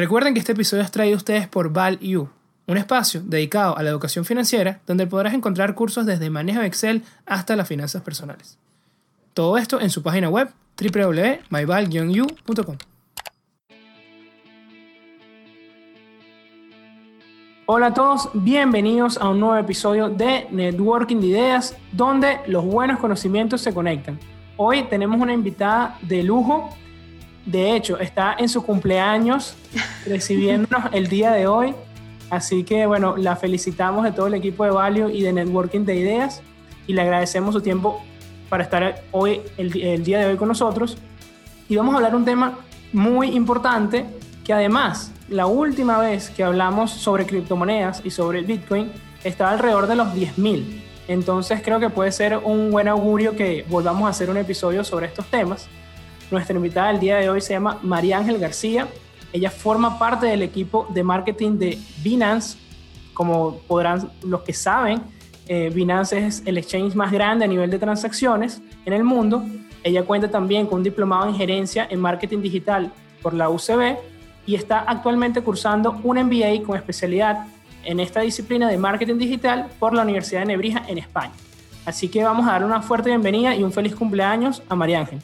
Recuerden que este episodio es traído a ustedes por ValU, un espacio dedicado a la educación financiera donde podrás encontrar cursos desde manejo de Excel hasta las finanzas personales. Todo esto en su página web www.myval-u.com. Hola a todos, bienvenidos a un nuevo episodio de Networking de Ideas, donde los buenos conocimientos se conectan. Hoy tenemos una invitada de lujo, de hecho está en su cumpleaños recibiéndonos el día de hoy, así que bueno, la felicitamos de todo el equipo de Value y de Networking de Ideas y le agradecemos su tiempo para estar hoy, el, el día de hoy con nosotros. Y vamos a hablar un tema muy importante que además la última vez que hablamos sobre criptomonedas y sobre el Bitcoin estaba alrededor de los 10.000. Entonces creo que puede ser un buen augurio que volvamos a hacer un episodio sobre estos temas. Nuestra invitada del día de hoy se llama María Ángel García. Ella forma parte del equipo de marketing de Binance. Como podrán los que saben, eh, Binance es el exchange más grande a nivel de transacciones en el mundo. Ella cuenta también con un diplomado en gerencia en marketing digital por la UCB y está actualmente cursando un MBA con especialidad en esta disciplina de marketing digital por la Universidad de Nebrija en España. Así que vamos a dar una fuerte bienvenida y un feliz cumpleaños a María Ángel.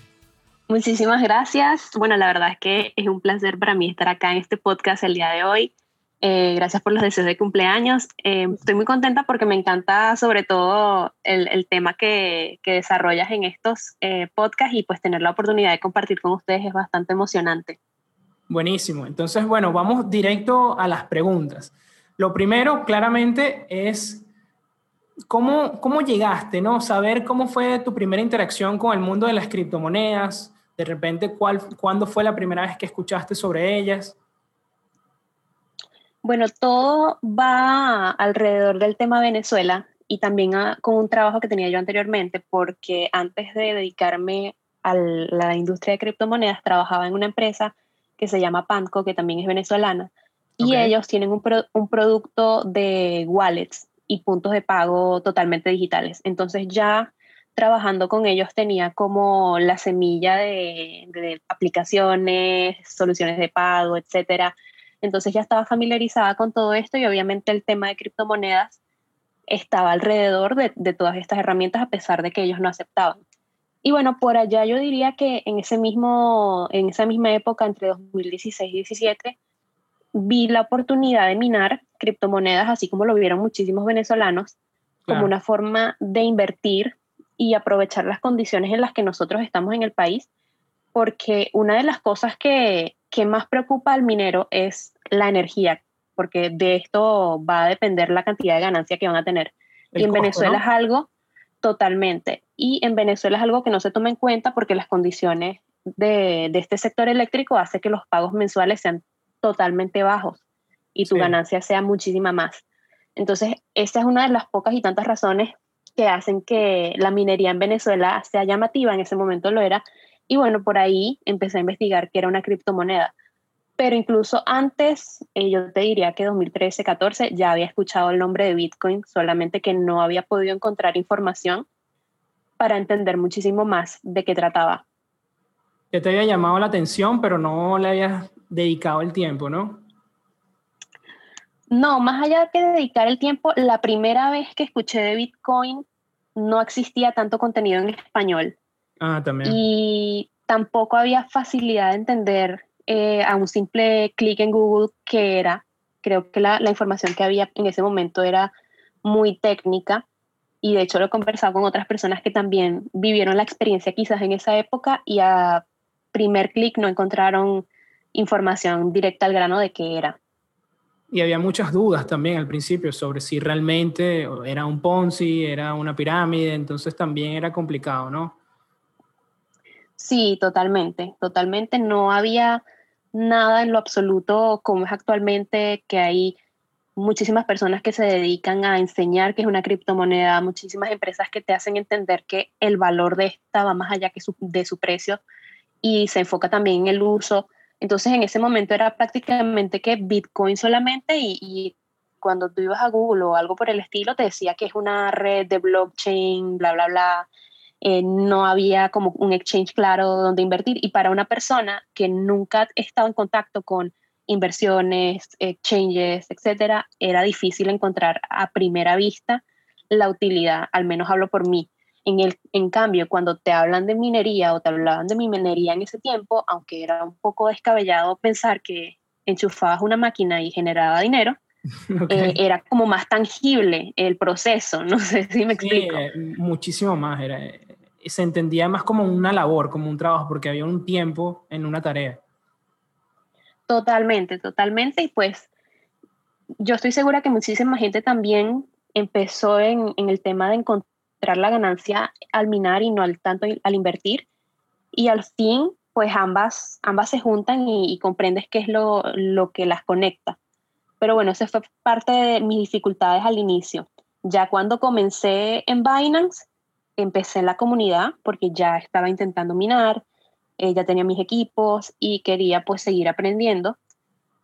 Muchísimas gracias. Bueno, la verdad es que es un placer para mí estar acá en este podcast el día de hoy. Eh, gracias por los deseos de cumpleaños. Eh, estoy muy contenta porque me encanta sobre todo el, el tema que, que, desarrollas en estos eh, podcasts y pues tener la oportunidad de compartir con ustedes es bastante emocionante. Buenísimo. Entonces, bueno, vamos directo a las preguntas. Lo primero, claramente, es cómo, cómo llegaste, ¿no? Saber cómo fue tu primera interacción con el mundo de las criptomonedas, de repente, ¿cuál, ¿cuándo fue la primera vez que escuchaste sobre ellas? Bueno, todo va alrededor del tema Venezuela y también con un trabajo que tenía yo anteriormente, porque antes de dedicarme a la industria de criptomonedas, trabajaba en una empresa que se llama Panco, que también es venezolana, y ellos tienen un, un producto de wallets y puntos de pago totalmente digitales. Entonces ya trabajando con ellos tenía como la semilla de, de, aplicaciones, soluciones de pago, etcétera. Entonces ya estaba familiarizada con todo esto y obviamente el tema de criptomonedas estaba alrededor de, de, todas estas herramientas a pesar de que ellos no aceptaban. Y bueno, por allá yo diría que en, ese mismo, en esa misma época, entre 2016 y 2017, vi la oportunidad de minar criptomonedas, así como lo vieron muchísimos venezolanos, claro. como una forma de invertir y aprovechar las condiciones en las que nosotros estamos en el país, porque una de las cosas que, que más preocupa al minero es la energía, porque de esto va a depender la cantidad de ganancia que van a tener. El y en costo, Venezuela ¿no? es algo totalmente. Y en Venezuela es algo que no se toma en cuenta porque las condiciones de, de este sector eléctrico hace que los pagos mensuales sean totalmente bajos y tu sí. ganancia sea muchísima más. Entonces, esa es una de las pocas y tantas razones que hacen que la minería en Venezuela sea llamativa, en ese momento lo era, y bueno, por ahí empecé a investigar que era una criptomoneda. Pero incluso antes, eh, yo te diría que 2013-14 ya había escuchado el nombre de Bitcoin, solamente que no había podido encontrar información para entender muchísimo más de qué trataba. Que te había llamado la atención, pero no le habías dedicado el tiempo, ¿no? No, más allá de que dedicar el tiempo, la primera vez que escuché de Bitcoin no existía tanto contenido en español. Ah, también. Y tampoco había facilidad de entender eh, a un simple clic en Google qué era. Creo que la, la, información que había en ese momento era muy técnica y de hecho lo he conversado con otras personas que también vivieron la experiencia quizás en esa época y a primer clic no encontraron información directa al grano de qué era. Y había muchas dudas también al principio sobre si realmente era un Ponzi, era una pirámide, entonces también era complicado, ¿no? Sí, totalmente, totalmente. No había nada en lo absoluto como es actualmente, que hay muchísimas personas que se dedican a enseñar que es una criptomoneda, muchísimas empresas que te hacen entender que el valor de esta va más allá que de su precio y se enfoca también en el uso. Entonces en ese momento era prácticamente que Bitcoin solamente y, cuando tú ibas a Google o algo por el estilo te decía que es una red de blockchain, bla, bla, bla. Eh, no había como un exchange claro donde invertir y para una persona que nunca ha estado en contacto con inversiones, exchanges, etcétera, era difícil encontrar a primera vista la utilidad, al menos hablo por mí. En, el, en cambio, cuando te hablan de minería o te hablaban de mi minería en ese tiempo, aunque era un poco descabellado pensar que enchufabas una máquina y generaba dinero, eh, era como más tangible el proceso, no sé si me explico. Eh, muchísimo más, era, eh, se entendía más como una labor, como un trabajo, porque había un tiempo en una tarea. Totalmente, totalmente, y pues yo estoy segura que muchísima gente también empezó en, en el tema de encontrar la ganancia al minar y no al tanto al invertir, y al fin pues ambas, ambas se juntan y, comprendes qué es lo, lo, que las conecta. Pero bueno, esa fue parte de mis dificultades al inicio. Ya cuando comencé en Binance, empecé en la comunidad porque ya estaba intentando minar, eh, ya tenía mis equipos y quería pues seguir aprendiendo.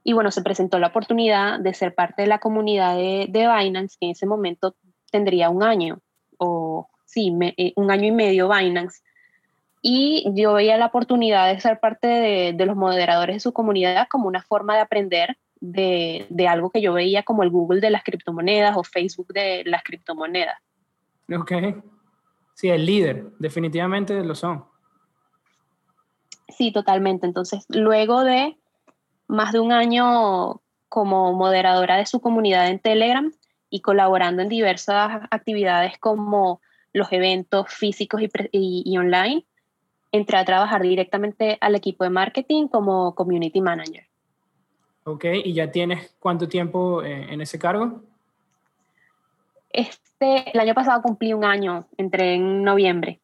Y bueno, se presentó la oportunidad de ser parte de la comunidad de, de Binance, que en ese momento tendría un año, o sí, eh, un año y medio Binance y yo veía la oportunidad de ser parte de, los moderadores de su comunidad como una forma de aprender de, algo que yo veía como el Google de las criptomonedas o Facebook de las criptomonedas. Ok. Sí, el líder, definitivamente lo son. Sí, totalmente. Entonces, luego de más de un año como moderadora de su comunidad en Telegram y colaborando en diversas actividades como los eventos físicos y online, entré a trabajar directamente al equipo de marketing como community manager. Ok, ¿y ya tienes cuánto tiempo eh, en ese cargo? Este, el año pasado cumplí un año, entré en noviembre.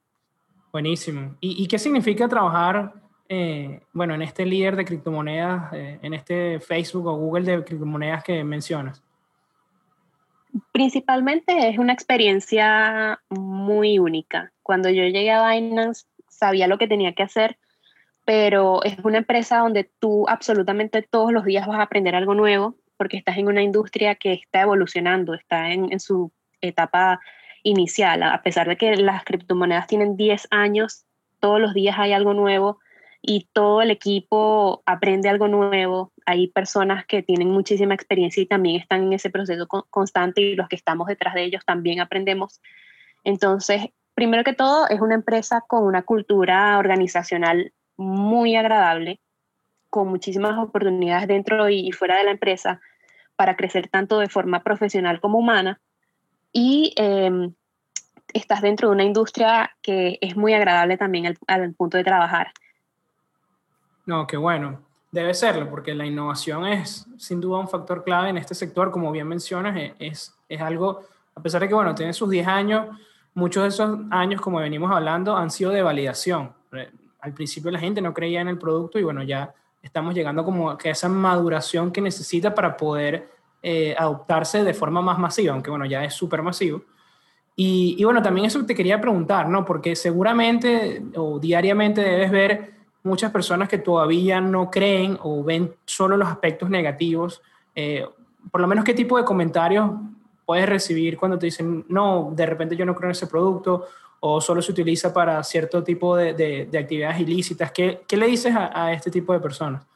Buenísimo. ¿Y, qué significa trabajar, eh, bueno, en este líder de criptomonedas, eh, en este Facebook o Google de criptomonedas que mencionas? Principalmente es una experiencia muy única. Cuando yo llegué a Binance, sabía lo que tenía que hacer, pero es una empresa donde tú absolutamente todos los días vas a aprender algo nuevo, porque estás en una industria que está evolucionando, está en, su etapa inicial, a pesar de que las criptomonedas tienen 10 años, todos los días hay algo nuevo y todo el equipo aprende algo nuevo. Hay personas que tienen muchísima experiencia y también están en ese proceso constante y los que estamos detrás de ellos también aprendemos. Entonces, primero que todo, es una empresa con una cultura organizacional muy agradable, con muchísimas oportunidades dentro y fuera de la empresa para crecer tanto de forma profesional como humana. Y em, estás dentro de una industria que es muy agradable también al, punto de trabajar. No, qué bueno. Debe serlo, porque la innovación es sin duda un factor clave en este sector, como bien mencionas, e, es, es algo, a pesar de que, bueno, tiene sus 10 años, muchos de esos años, como venimos hablando, han sido de validación. Al principio la gente no creía en el producto y bueno, ya estamos llegando como a esa maduración que necesita para poder eh, adoptarse de forma más masiva, aunque bueno, ya es súper masivo. Y, y, bueno, también eso te quería preguntar, ¿no? Porque seguramente o diariamente debes ver muchas personas que todavía no creen o ven solo los aspectos negativos. Eh, por lo menos, ¿qué tipo de comentarios puedes recibir cuando te dicen, no, de repente yo no creo en ese producto o solo se utiliza para cierto tipo de, de, actividades ilícitas? ¿Qué, ¿Qué, le dices a, este tipo de personas?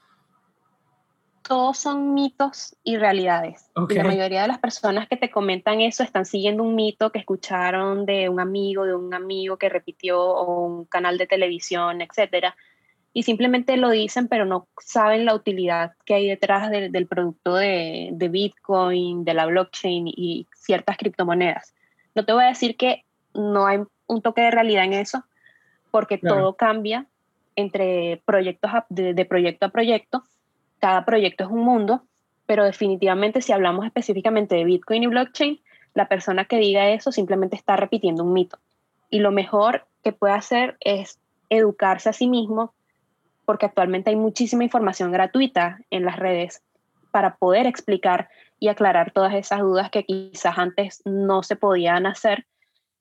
Todos son mitos y realidades. la mayoría de las personas que te comentan eso están siguiendo un mito que escucharon de un amigo, de un amigo que repitió o un canal de televisión, etcétera y simplemente lo dicen, pero no saben la utilidad que hay detrás del producto de, de, Bitcoin, de la blockchain y ciertas criptomonedas. No te voy a decir que no hay un toque de realidad en eso, porque todo cambia entre proyectos de, de proyecto a proyecto. Cada proyecto es un mundo, pero definitivamente si hablamos específicamente de Bitcoin y blockchain, la persona que diga eso simplemente está repitiendo un mito. Y lo mejor que puede hacer es educarse a sí mismo, porque actualmente hay muchísima información gratuita en las redes para poder explicar y aclarar todas esas dudas que quizás antes no se podían hacer,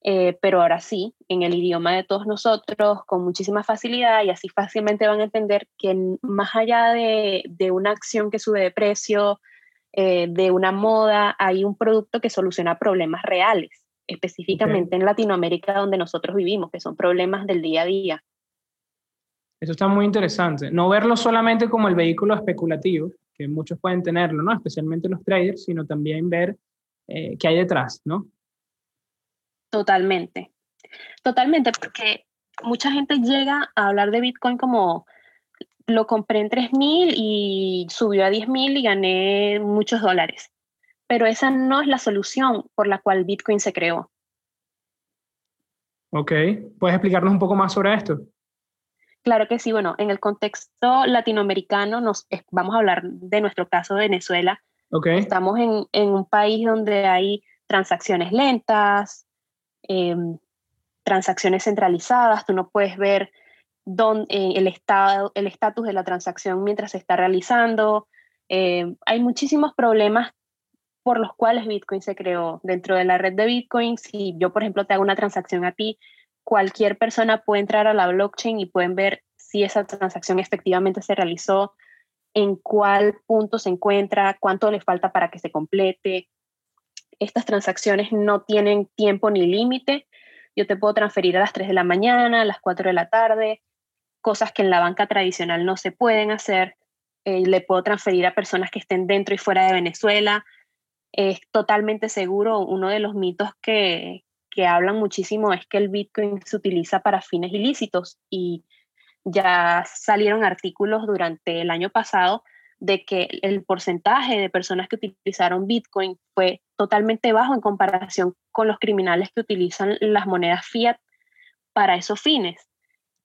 eh, pero ahora sí, en el idioma de todos nosotros, con muchísima facilidad y así fácilmente van a entender que más allá de, una acción que sube de precio, eh, de una moda, hay un producto que soluciona problemas reales, específicamente en Latinoamérica donde nosotros vivimos, que son problemas del día a día. Eso está muy interesante. No verlo solamente como el vehículo especulativo, que muchos pueden tenerlo, ¿no? Especialmente los traders, sino también ver eh, qué hay detrás, ¿no? Totalmente. Totalmente, porque mucha gente llega a hablar de Bitcoin como lo compré en 3.000 y subió a 10.000 y gané muchos dólares. Pero esa no es la solución por la cual Bitcoin se creó. Ok, ¿puedes explicarnos un poco más sobre esto? Claro que sí, bueno, en el contexto latinoamericano nos, vamos a hablar de nuestro caso de Venezuela. Okay. Estamos en, en un país donde hay transacciones lentas, em, transacciones centralizadas, tú no puedes ver dónde, eh, el estado, el estatus de la transacción mientras se está realizando. Em, hay muchísimos problemas por los cuales Bitcoin se creó. Dentro de la red de Bitcoin, si yo, por ejemplo, te hago una transacción a ti, cualquier persona puede entrar a la blockchain y pueden ver si esa transacción efectivamente se realizó, en cuál punto se encuentra, cuánto le falta para que se complete. Estas transacciones no tienen tiempo ni límite. Yo te puedo transferir a las 3 de la mañana, a las 4 de la tarde, cosas que en la banca tradicional no se pueden hacer. Eh, le puedo transferir a personas que estén dentro y fuera de Venezuela es totalmente seguro. Uno de los mitos que, que hablan muchísimo es que el Bitcoin se utiliza para fines ilícitos y ya salieron artículos durante el año pasado de que el porcentaje de personas que utilizaron Bitcoin fue totalmente bajo en comparación con los criminales que utilizan las monedas fiat para esos fines.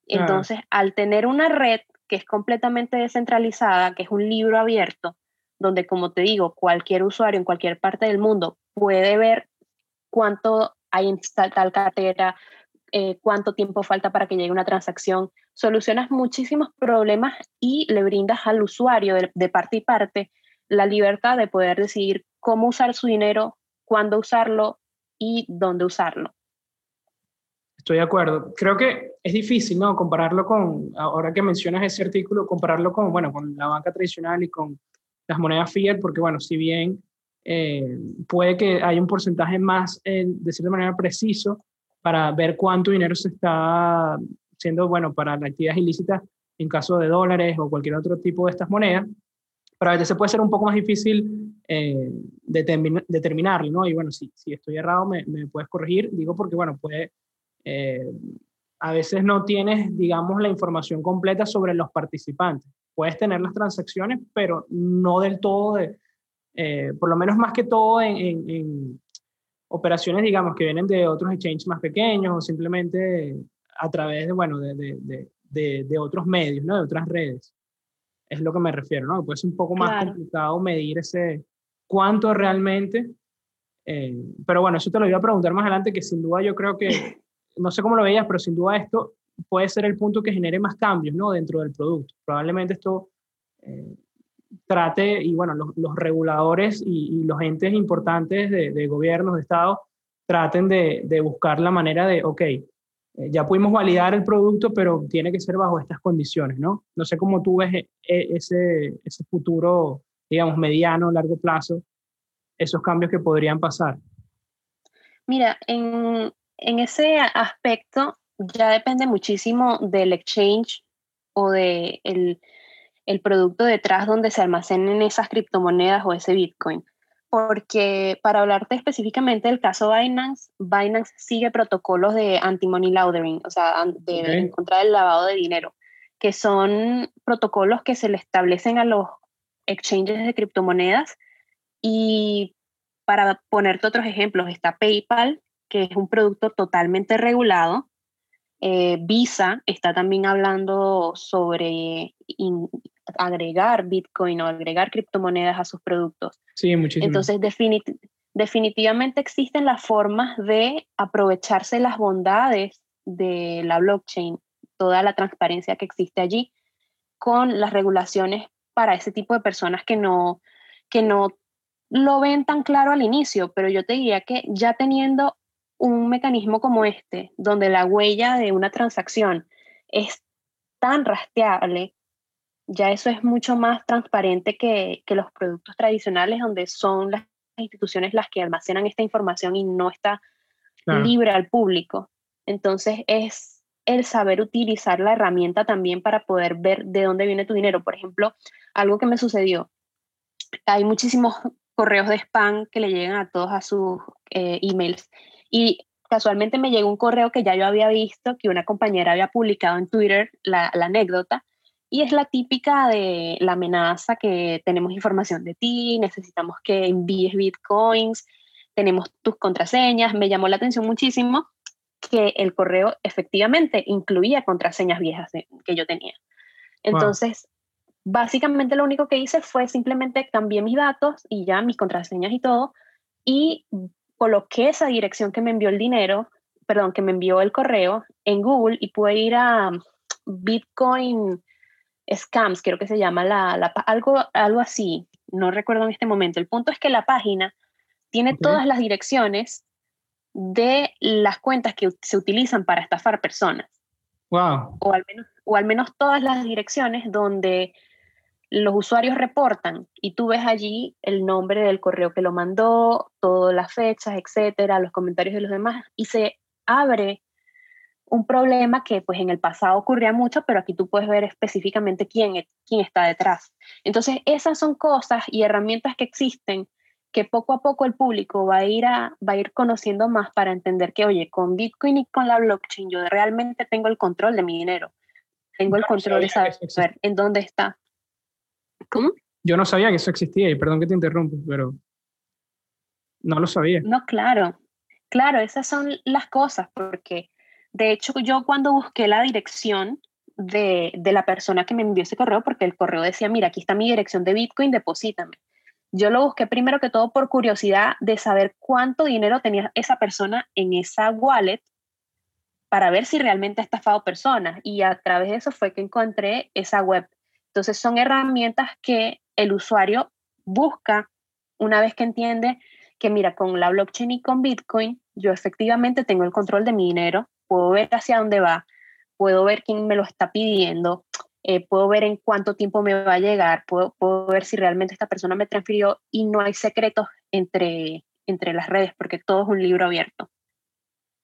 Entonces, al tener una red que es completamente descentralizada, que es un libro abierto, donde, como te digo, cualquier usuario en cualquier parte del mundo puede ver cuánto hay en tal, cartera, eh, cuánto tiempo falta para que llegue una transacción. Solucionas muchísimos problemas y le brindas al usuario de, de parte y parte la libertad de poder decidir cómo usar su dinero, cuándo usarlo y dónde usarlo. Estoy de acuerdo. Creo que es difícil, ¿no? Compararlo con, ahora que mencionas ese artículo, compararlo con, bueno, con la banca tradicional y con las monedas fiat, porque bueno, si bien eh, puede que haya un porcentaje más, eh, de cierta manera, preciso para ver cuánto dinero se está siendo, bueno, para la actividad ilícita en caso de dólares o cualquier otro tipo de estas monedas, pero a veces puede ser un poco más difícil eh, determinarlo, ¿no? Y bueno, si, si estoy errado, me, me, puedes corregir, digo porque, bueno, puede, eh, a veces no tienes, digamos, la información completa sobre los participantes. Puedes tener las transacciones, pero no del todo, de, eh, por lo menos más que todo en, operaciones, digamos, que vienen de otros exchanges más pequeños o simplemente a través de, bueno, de, de, de otros medios, ¿no? De otras redes. Es lo que me refiero, ¿no? Puede ser un poco más complicado medir ese cuánto realmente. Eh, pero bueno, eso te lo voy a preguntar más adelante, que sin duda yo creo que, no sé cómo lo veías, pero sin duda esto puede ser el punto que genere más cambios ¿no? dentro del producto. Probablemente esto eh, trate, y bueno, los, los reguladores y, los entes importantes de, gobiernos, de Estado, traten de, de, buscar la manera de, ok, eh, ya pudimos validar el producto, pero tiene que ser bajo estas condiciones, ¿no? No sé cómo tú ves eh, ese, ese futuro, digamos, mediano, largo plazo, esos cambios que podrían pasar. Mira, en, en ese aspecto, ya depende muchísimo del exchange o de el, producto detrás donde se almacenen esas criptomonedas o ese Bitcoin. Porque para hablarte específicamente del caso Binance, Binance sigue protocolos de anti-money laundering, o sea, de, en contra del lavado de dinero, que son protocolos que se le establecen a los exchanges de criptomonedas. Y para ponerte otros ejemplos, está PayPal, que es un producto totalmente regulado, eh, Visa está también hablando sobre agregar Bitcoin o agregar criptomonedas a sus productos. Sí, muchísimo. Entonces, definitivamente existen las formas de aprovecharse las bondades de la blockchain, toda la transparencia que existe allí, con las regulaciones para ese tipo de personas que no, que no lo ven tan claro al inicio, pero yo te diría que ya teniendo un mecanismo como este, donde la huella de una transacción es tan rastreable, ya eso es mucho más transparente que, los productos tradicionales, donde son las instituciones las que almacenan esta información y no está libre al público. Entonces es el saber utilizar la herramienta también para poder ver de dónde viene tu dinero. Por ejemplo, algo que me sucedió, hay muchísimos correos de spam que le llegan a todos a sus eh, emails. Y casualmente me llegó un correo que ya yo había visto, que una compañera había publicado en Twitter la, la anécdota, y es la típica de la amenaza que tenemos información de ti, necesitamos que envíes bitcoins, tenemos tus contraseñas. Me llamó la atención muchísimo que el correo efectivamente incluía contraseñas viejas que yo tenía. Entonces, básicamente lo único que hice fue simplemente cambié mis datos y ya mis contraseñas y todo, y coloqué esa dirección que me envió el dinero, perdón, que me envió el correo en Google y pude ir a Bitcoin Scams, creo que se llama la, algo, algo así, no recuerdo en este momento. El punto es que la página tiene todas las direcciones de las cuentas que se utilizan para estafar personas. Wow. O al menos, o al menos todas las direcciones donde los usuarios reportan y tú ves allí el nombre del correo que lo mandó, todas las fechas, etcétera, los comentarios de los demás y se abre un problema que pues en el pasado ocurría mucho, pero aquí tú puedes ver específicamente quién, quién está detrás. Entonces, esas son cosas y herramientas que existen que poco a poco el público va a ir a, va a ir conociendo más para entender que, oye, con Bitcoin y con la blockchain yo realmente tengo el control de mi dinero. Tengo el control de saber en dónde está. ¿Cómo? Yo no sabía que eso existía y perdón que te interrumpo, pero no lo sabía. No, claro. Claro, esas son las cosas, porque de hecho yo cuando busqué la dirección de, de la persona que me envió ese correo, porque el correo decía, mira, aquí está mi dirección de Bitcoin, deposítame. Yo lo busqué primero que todo por curiosidad de saber cuánto dinero tenía esa persona en esa wallet para ver si realmente ha estafado personas. Y a través de eso fue que encontré esa web. Entonces son herramientas que el usuario busca una vez que entiende que, mira, con la blockchain y con Bitcoin, yo efectivamente tengo el control de mi dinero, puedo ver hacia dónde va, puedo ver quién me lo está pidiendo, eh, puedo ver en cuánto tiempo me va a llegar, puedo, puedo, ver si realmente esta persona me transfirió y no hay secretos entre, entre las redes porque todo es un libro abierto.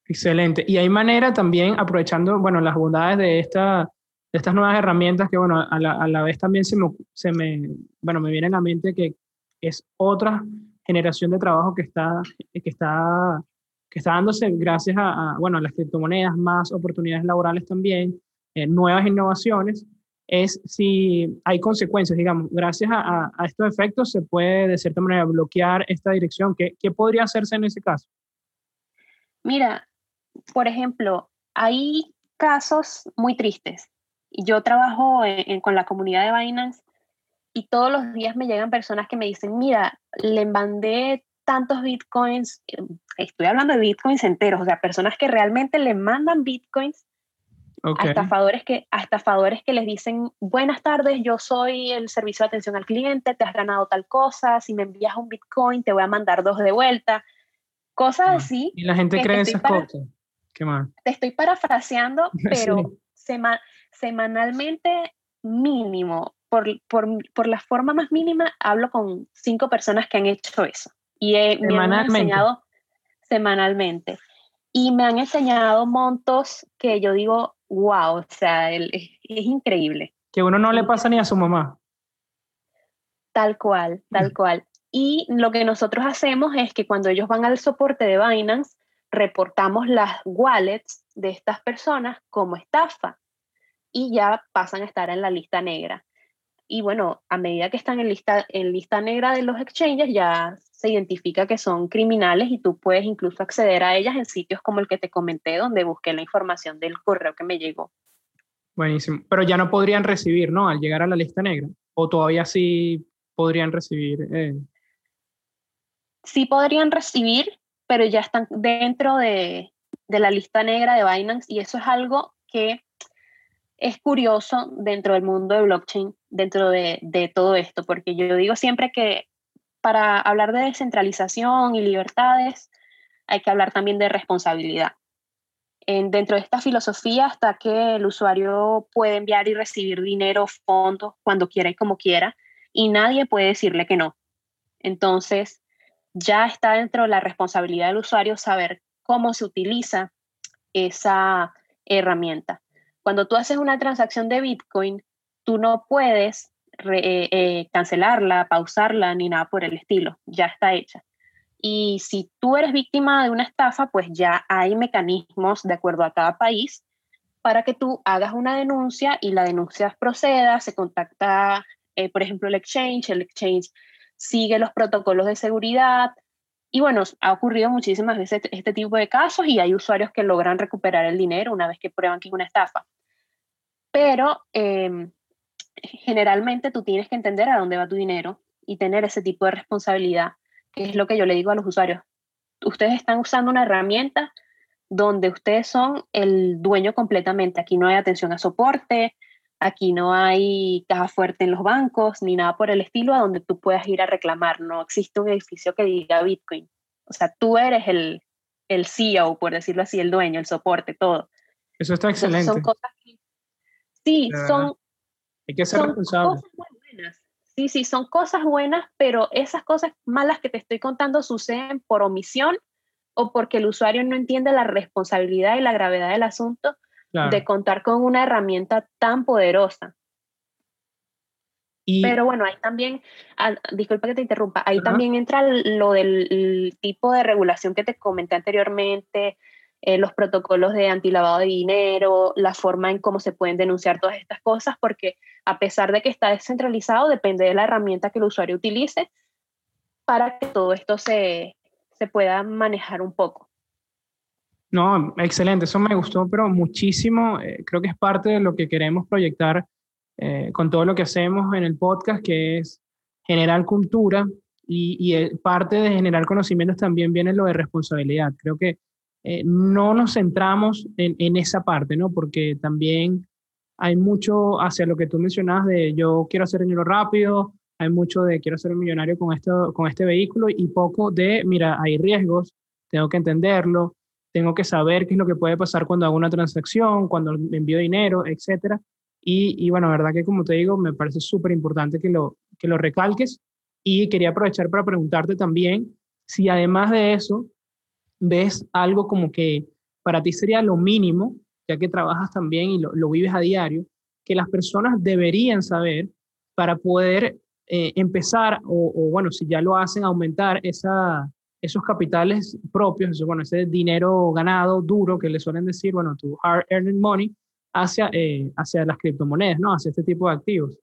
Excelente. Y hay manera también, aprovechando, bueno, las bondades de, esta, de estas nuevas herramientas que, bueno, a la, a la vez también se me, se me, bueno, me viene a la mente que es otra generación de trabajo que está, que está, que está dándose gracias a, bueno, a las criptomonedas, más oportunidades laborales también, eh, nuevas innovaciones es si hay consecuencias, digamos, gracias a, estos efectos se puede de cierta manera bloquear esta dirección. ¿Qué, ¿Qué, podría hacerse en ese caso? Mira, por ejemplo, hay casos muy tristes. Yo trabajo con la comunidad de Binance y todos los días me llegan personas que me dicen, mira, le mandé tantos bitcoins, estoy hablando de bitcoins enteros, o sea, personas que realmente le mandan bitcoins a, estafadores que, a estafadores que les dicen, buenas tardes, yo soy el servicio de atención al cliente, te has ganado tal cosa, si me envías un Bitcoin te voy a mandar dos de vuelta, cosas ah, así. Y la gente cree esas cosas. Qué mal. Te estoy parafraseando, pero semanalmente mínimo, por, por, por, la forma más mínima, hablo con cinco personas que han hecho eso. Y me han enseñado semanalmente. Y me han enseñado montos que yo digo, wow, o sea, es, increíble. Que uno no le pasa ni a su mamá. Tal cual, tal cual. Y lo que nosotros hacemos es que cuando ellos van al soporte de Binance, reportamos las wallets de estas personas como estafa y ya pasan a estar en la lista negra. Y bueno, a medida que están en lista, en lista negra de los exchanges, ya se identifica que son criminales y tú puedes incluso acceder a ellas en sitios como el que te comenté, donde busqué la información del correo que me llegó. Buenísimo. Pero ya no podrían recibir, ¿no? Al llegar a la lista negra. ¿O todavía sí podrían recibir? Eh? Sí podrían recibir, pero ya están dentro de, de la lista negra de Binance y eso es algo que es curioso dentro del mundo de blockchain, dentro de, de, todo esto, porque yo digo siempre que para hablar de descentralización y libertades, hay que hablar también de responsabilidad. En, dentro de esta filosofía está que el usuario puede enviar y recibir dinero, fondos, cuando quiera y como quiera, y nadie puede decirle que no. Entonces, ya está dentro de la responsabilidad del usuario saber cómo se utiliza esa herramienta. Cuando tú haces una transacción de Bitcoin, tú no puedes eh, eh, cancelarla, pausarla, ni nada por el estilo, ya está hecha. Y si tú eres víctima de una estafa, pues ya hay mecanismos de acuerdo a cada país para que tú hagas una denuncia y la denuncia proceda, se contacta, eh, por ejemplo, el exchange, el exchange sigue los protocolos de seguridad. Y bueno, ha ocurrido muchísimas veces este tipo de casos y hay usuarios que logran recuperar el dinero una vez que prueban que es una estafa. Pero em, generalmente tú tienes que entender a dónde va tu dinero y tener ese tipo de responsabilidad, que es lo que yo le digo a los usuarios. Ustedes están usando una herramienta donde ustedes son el dueño completamente. Aquí no hay atención a soporte, aquí no hay caja fuerte en los bancos, ni nada por el estilo a donde tú puedas ir a reclamar. No existe un edificio que diga Bitcoin. O sea, tú eres el, el CEO, por decirlo así, el dueño, el soporte, todo. Eso está excelente. son cosas sí, son, hay que ser responsable. Sí, sí, son cosas buenas, pero esas cosas malas que te estoy contando suceden por omisión o porque el usuario no entiende la responsabilidad y la gravedad del asunto de contar con una herramienta tan poderosa. Pero bueno, ahí también, disculpa que te interrumpa, ahí también entra lo del tipo de regulación que te comenté anteriormente, eh, los protocolos de antilavado de dinero, la forma en cómo se pueden denunciar todas estas cosas, porque a pesar de que está descentralizado, depende de la herramienta que el usuario utilice para que todo esto se, se pueda manejar un poco. No, excelente, eso me gustó, pero muchísimo. Eh, creo que es parte de lo que queremos proyectar eh, con todo lo que hacemos en el podcast, que es generar cultura y, y parte de generar conocimientos también viene lo de responsabilidad. Creo que eh, no nos centramos en, esa parte, ¿no? Porque también hay mucho hacia lo que tú mencionabas de yo quiero hacer dinero rápido, hay mucho de quiero ser un millonario con, esto, con este vehículo y poco de, mira, hay riesgos, tengo que entenderlo, tengo que saber qué es lo que puede pasar cuando hago una transacción, cuando envío dinero, etcétera. Y, y bueno, verdad que como te digo, me parece súper importante que lo, que lo recalques y quería aprovechar para preguntarte también si además de eso ves algo como que para ti sería lo mínimo, ya que trabajas también y lo, vives a diario, que las personas deberían saber para poder eh, empezar, o, bueno, si ya lo hacen, aumentar esa, esos capitales propios, bueno, ese dinero ganado duro que le suelen decir, bueno, tu hard earned money, hacia, eh, hacia las criptomonedas, ¿no? Hacia este tipo de activos.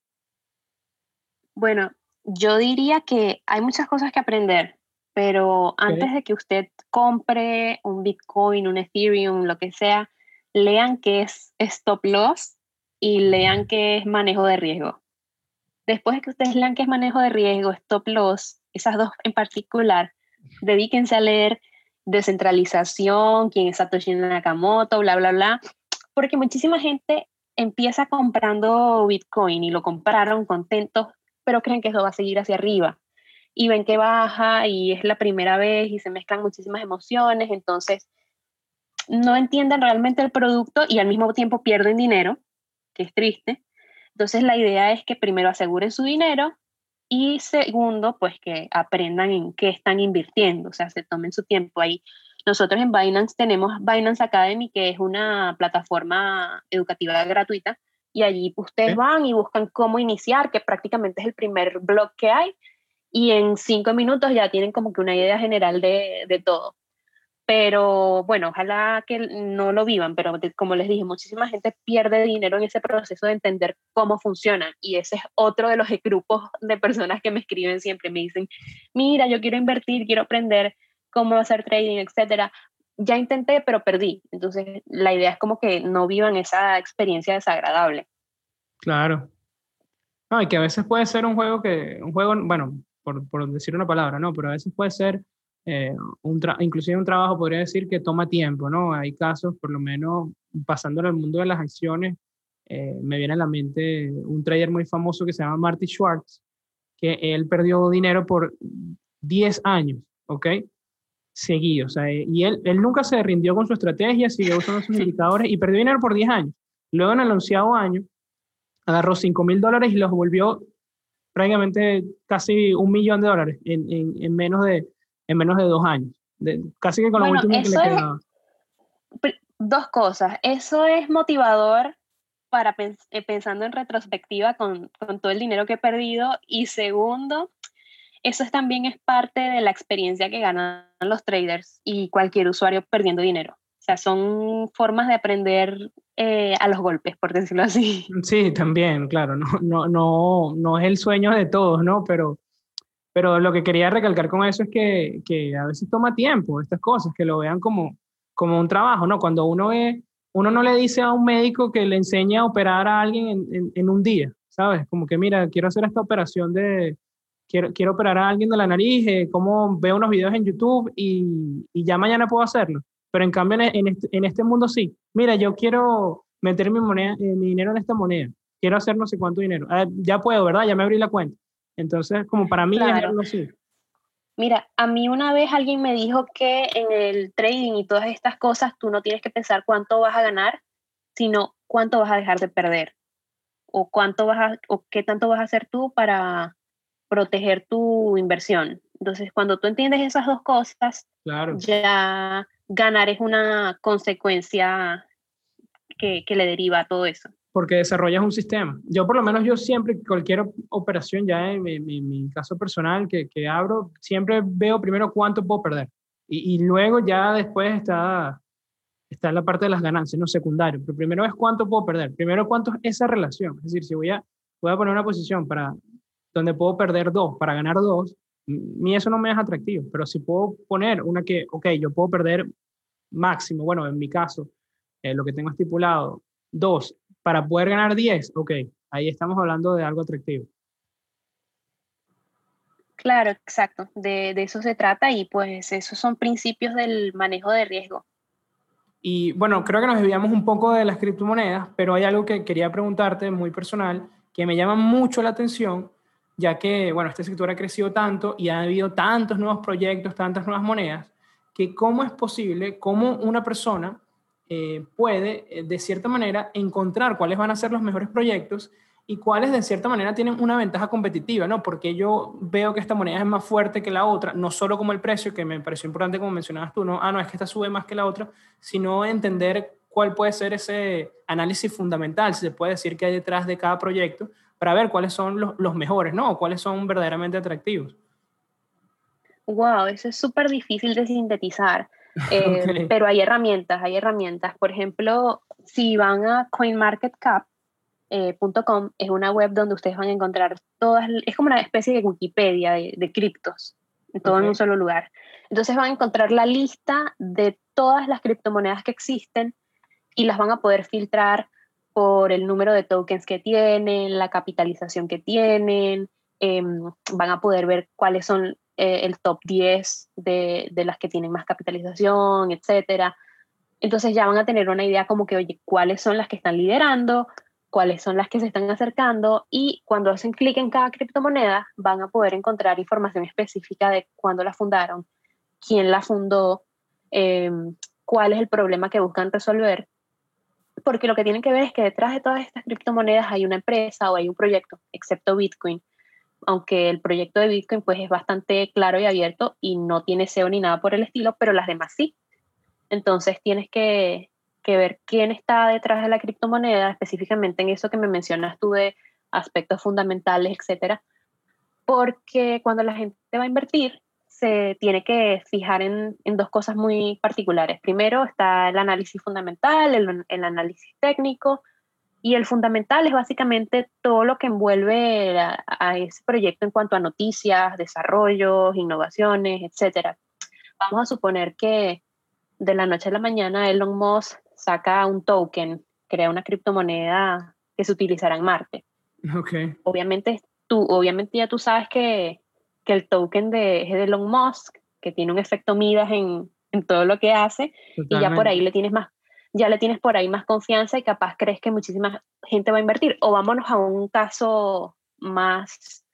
Bueno, yo diría que hay muchas cosas que aprender pero antes de que usted compre un Bitcoin, un Ethereum, lo que sea, lean qué es stop loss y lean qué es manejo de riesgo. Después de que ustedes lean qué es manejo de riesgo, stop loss, esas dos en particular, dedíquense a leer descentralización, quién es Satoshi Nakamoto, bla, bla, bla, porque muchísima gente empieza comprando Bitcoin y lo compraron contentos, pero creen que eso va a seguir hacia arriba y ven que baja y es la primera vez y se mezclan muchísimas emociones, entonces no entienden realmente el producto y al mismo tiempo pierden dinero, que es triste. Entonces la idea es que primero aseguren su dinero y segundo, pues que aprendan en qué están invirtiendo, o sea, se tomen su tiempo ahí. Nosotros en Binance tenemos Binance Academy, que es una plataforma educativa gratuita, y allí ustedes van y buscan cómo iniciar, que prácticamente es el primer blog que hay, y en cinco minutos ya tienen como que una idea general de, de todo. Pero bueno, ojalá que no lo vivan, pero como les dije, muchísima gente pierde dinero en ese proceso de entender cómo funcionan y ese es otro de los grupos de personas que me escriben siempre, me dicen, mira, yo quiero invertir, quiero aprender cómo hacer trading, etcétera. Ya intenté, pero perdí. Entonces, la idea es como que no vivan esa experiencia desagradable. Claro. No, y que a veces puede ser un juego que, un juego, bueno, por, decir una palabra, ¿no? Pero a veces puede ser, eh, un inclusive un trabajo podría decir que toma tiempo, ¿no? Hay casos, por lo menos pasando en el mundo de las acciones, eh, me viene a la mente un trader muy famoso que se llama Marty Schwartz, que él perdió dinero por 10 años, ¿ok? Seguido, o sea, y él, él nunca se rindió con su estrategia, siguió usando sus indicadores y perdió dinero por 10 años. Luego en el onceavo año, agarró 5 mil dólares y los volvió prácticamente casi un millón de dólares en, en, menos, de, en menos de dos años. casi que con lo último que le quedaba. Dos cosas. Eso es motivador para eh, pensando en retrospectiva con, con todo el dinero que he perdido. Y segundo, eso es, también es parte de la experiencia que ganan los traders y cualquier usuario perdiendo dinero. O sea, son formas de aprender eh, a los golpes, por decirlo así. Sí, también, claro, no, no, no, no es el sueño de todos, ¿no? Pero, pero lo que quería recalcar con eso es que, que a veces toma tiempo estas cosas, que lo vean como, como un trabajo, ¿no? Cuando uno ve, uno no le dice a un médico que le enseña a operar a alguien en, en, en un día, ¿sabes? Como que, mira, quiero hacer esta operación de, quiero, quiero operar a alguien de la nariz, eh, como veo unos videos en YouTube y, y, ya mañana puedo hacerlo. Pero en cambio en, este, en, este, mundo sí. Mira, yo quiero meter mi, moneda, eh, mi dinero en esta moneda. Quiero hacer no sé cuánto dinero. Ah, ya puedo, ¿verdad? Ya me abrí la cuenta. Entonces, como para mí claro. es algo así. Mira, a mí una vez alguien me dijo que en el trading y todas estas cosas tú no tienes que pensar cuánto vas a ganar, sino cuánto vas a dejar de perder o cuánto vas a, o qué tanto vas a hacer tú para proteger tu inversión. Entonces, cuando tú entiendes esas dos cosas, claro. ya ganar es una consecuencia que, que, le deriva a todo eso. Porque desarrollas un sistema. Yo por lo menos yo siempre, cualquier operación ya en mi, caso personal que, que, abro, siempre veo primero cuánto puedo perder. Y, y, luego ya después está, está la parte de las ganancias, no secundario. Pero primero es cuánto puedo perder. Primero cuánto es esa relación. Es decir, si voy a, voy a poner una posición para donde puedo perder dos para ganar dos, mí eso no me es atractivo, pero si puedo poner una que, ok, yo puedo perder máximo, bueno, en mi caso, eh, lo que tengo estipulado, dos para poder ganar diez, ok, ahí estamos hablando de algo atractivo. Claro, exacto, de, de eso se trata y pues esos son principios del manejo de riesgo. Y bueno, creo que nos desviamos un poco de las criptomonedas, pero hay algo que quería preguntarte muy personal que me llama mucho la atención ya que, bueno, este sector ha crecido tanto y ha habido tantos nuevos proyectos, tantas nuevas monedas, que cómo es posible, cómo una persona eh, puede, eh, de cierta manera, encontrar cuáles van a ser los mejores proyectos y cuáles, de cierta manera, tienen una ventaja competitiva, ¿no? Porque yo veo que esta moneda es más fuerte que la otra, no solo como el precio, que me pareció importante como mencionabas tú, ¿no? Ah, no, es que esta sube más que la otra, sino entender cuál puede ser ese análisis fundamental, si se puede decir que hay detrás de cada proyecto, para ver cuáles son los, los mejores, ¿no? O cuáles son verdaderamente atractivos. Wow, eso es súper difícil de sintetizar. Eh, okay. Pero hay herramientas, hay herramientas. Por ejemplo, si van a coinmarketcap.com, eh, es una web donde ustedes van a encontrar todas, es como una especie de Wikipedia de, de criptos, todo okay. en un solo lugar. Entonces van a encontrar la lista de todas las criptomonedas que existen y las van a poder filtrar por el número de tokens que tienen, la capitalización que tienen, eh, van a poder ver cuáles son eh, el top 10 de, de, las que tienen más capitalización, etc. Entonces ya van a tener una idea como que, oye, cuáles son las que están liderando, cuáles son las que se están acercando y cuando hacen clic en cada criptomoneda van a poder encontrar información específica de cuándo la fundaron, quién la fundó, eh, cuál es el problema que buscan resolver porque lo que tienen que ver es que detrás de todas estas criptomonedas hay una empresa o hay un proyecto, excepto Bitcoin, aunque el proyecto de Bitcoin pues es bastante claro y abierto y no tiene SEO ni nada por el estilo, pero las demás sí. Entonces tienes que, que ver quién está detrás de la criptomoneda, específicamente en eso que me mencionas tú de aspectos fundamentales, etcétera, porque cuando la gente va a invertir, se tiene que fijar en, en, dos cosas muy particulares. Primero está el análisis fundamental, el, el, análisis técnico, y el fundamental es básicamente todo lo que envuelve a, a, ese proyecto en cuanto a noticias, desarrollos, innovaciones, etc. Vamos a suponer que de la noche a la mañana Elon Musk saca un token, crea una criptomoneda que se utilizará en Marte. Okay. Obviamente, tú, obviamente ya tú sabes que que el token de, de Elon Musk, que tiene un efecto Midas en, en todo lo que hace, Totalmente. y ya por ahí le tienes más, ya le tienes por ahí más confianza y capaz crees que muchísima gente va a invertir. O vámonos a un caso más,